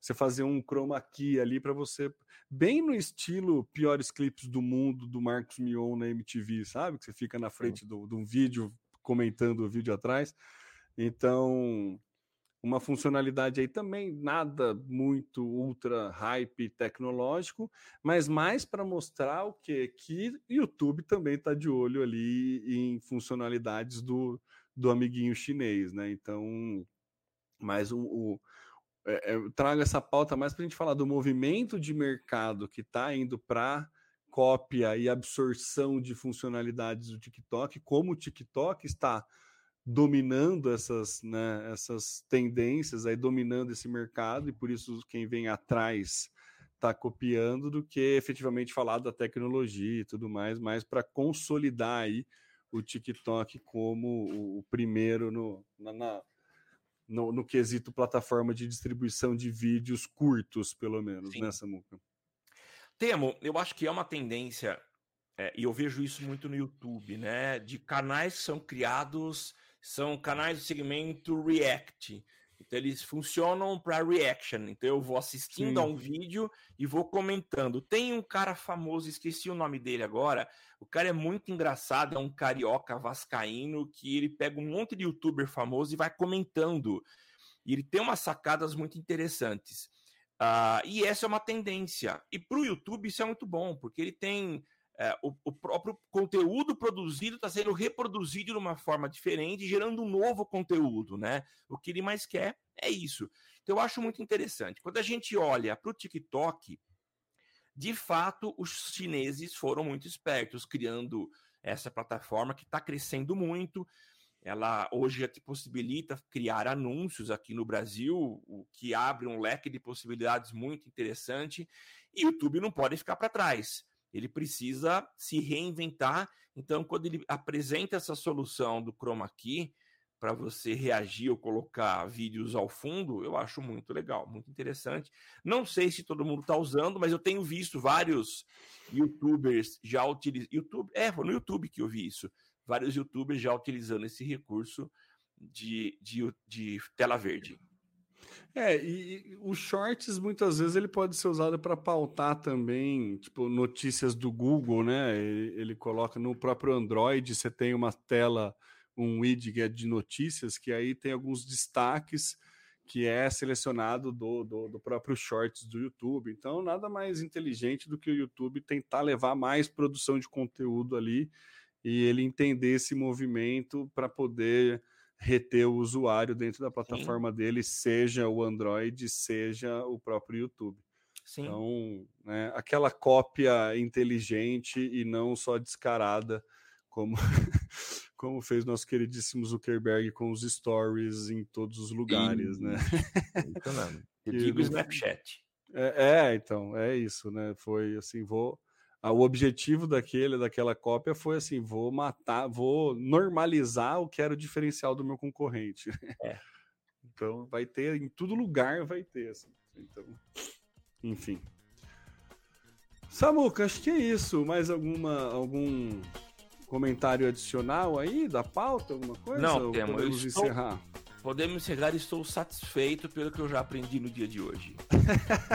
Você fazer um chroma key ali para você, bem no estilo piores clipes do mundo do Marcos Mion na MTV, sabe? Que você fica na frente de um vídeo comentando o vídeo atrás. Então, uma funcionalidade aí também nada muito ultra hype tecnológico, mas mais para mostrar o que que YouTube também está de olho ali em funcionalidades do, do amiguinho chinês, né? Então, mais um, o, é, é, eu trago essa pauta mais para a gente falar do movimento de mercado que está indo para cópia e absorção de funcionalidades do TikTok, como o TikTok está dominando essas, né, essas tendências, aí dominando esse mercado, e por isso quem vem atrás está copiando, do que efetivamente falar da tecnologia e tudo mais, mas para consolidar aí o TikTok como o primeiro no, na, no, no, quesito plataforma de distribuição de vídeos curtos, pelo menos, Sim. né, Samuca? Temo, eu acho que é uma tendência, é, e eu vejo isso muito no YouTube, né? De canais que são criados são canais do segmento React. Então, eles funcionam para reaction. Então, eu vou assistindo Sim. a um vídeo e vou comentando. Tem um cara famoso, esqueci o nome dele agora. O cara é muito engraçado, é um carioca vascaíno que ele pega um monte de youtuber famoso e vai comentando. E ele tem umas sacadas muito interessantes. Uh, e essa é uma tendência. E para o YouTube isso é muito bom, porque ele tem é, o, o, próprio conteúdo produzido está sendo reproduzido de uma forma diferente, gerando um novo conteúdo, né? O que ele mais quer é isso. Então, eu acho muito interessante. Quando a gente olha para o TikTok, de fato, os chineses foram muito espertos, criando essa plataforma que está crescendo muito. Ela hoje já te possibilita criar anúncios aqui no Brasil, o que abre um leque de possibilidades muito interessante. E o YouTube não pode ficar para trás. Ele precisa se reinventar. Então, quando ele apresenta essa solução do Chroma Key para você reagir ou colocar vídeos ao fundo, eu acho muito legal, muito interessante. Não sei se todo mundo está usando, mas eu tenho visto vários YouTubers já utilizando. YouTube, é, foi no YouTube que eu vi isso. Vários YouTubers já utilizando esse recurso de, de, de tela verde. É, e, os shorts muitas vezes ele pode ser usado para pautar também, tipo, notícias do Google, né? Ele, ele, coloca no próprio Android, você tem uma tela, um widget de notícias, que aí tem alguns destaques que é selecionado do, do, do próprio shorts do YouTube. Então, nada mais inteligente do que o YouTube tentar levar mais produção de conteúdo ali e ele entender esse movimento para poder reter o usuário dentro da plataforma Sim. dele, seja o Android, seja o próprio YouTube. Sim. Então, né, aquela cópia inteligente e não só descarada, como, como fez nosso queridíssimo Zuckerberg com os stories em todos os lugares, Sim. né? Então, Eu digo Snapchat. É, é, então, é isso, né? Foi assim, vou o objetivo daquele, daquela cópia foi assim: vou matar, vou normalizar o que era o diferencial do meu concorrente. É. Então vai ter, em todo lugar vai ter. Assim. Então, enfim. Samuca, acho que é isso. Mais alguma algum comentário adicional aí da pauta, alguma coisa? Não, temos. Podemos estou... encerrar. Podemos encerrar, estou satisfeito pelo que eu já aprendi no dia de hoje.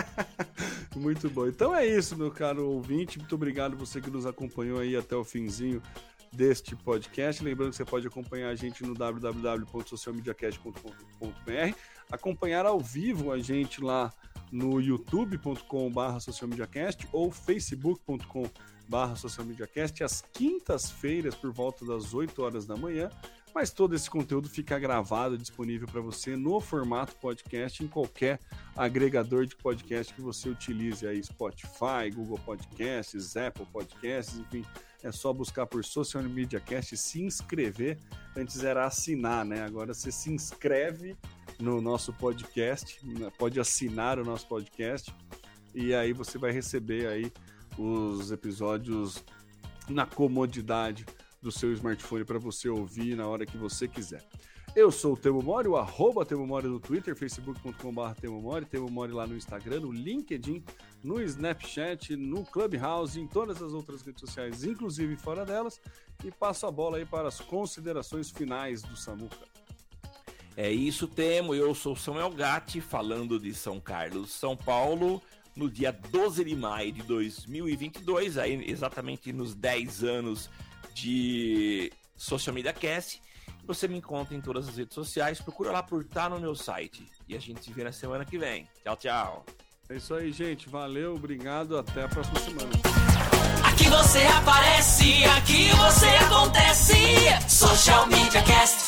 Muito bom. Então é isso, meu caro ouvinte. Muito obrigado você que nos acompanhou aí até o finzinho deste podcast. Lembrando que você pode acompanhar a gente no www.socialmediacast.com.br, acompanhar ao vivo a gente lá no youtube.com.br socialmediacast ou facebook.com.br socialmediacast às quintas-feiras por volta das 8 horas da manhã mas todo esse conteúdo fica gravado, disponível para você no formato podcast em qualquer agregador de podcast que você utilize aí, Spotify, Google Podcasts, Apple Podcasts, enfim, é só buscar por Social Media Cast e se inscrever. Antes era assinar, né? Agora você se inscreve no nosso podcast, né? pode assinar o nosso podcast e aí você vai receber aí os episódios na comodidade do seu smartphone para você ouvir na hora que você quiser. Eu sou o Temo Mori, o arroba Temo Mori no Twitter, facebook.com.br Temo Mori, Temo Mori lá no Instagram, no LinkedIn, no Snapchat, no Clubhouse, em todas as outras redes sociais, inclusive fora delas, e passo a bola aí para as considerações finais do Samuca. É isso, Temo. Eu sou Samuel Gatti, falando de São Carlos, São Paulo, no dia 12 de maio de 2022, aí exatamente nos 10 anos de Social Media Cast. Você me encontra em todas as redes sociais, procura lá por Tá no meu site. E a gente se vê na semana que vem. Tchau, tchau. É isso aí, gente. Valeu, obrigado, até a próxima semana. Aqui você aparece, aqui você acontece. Social Media Cast.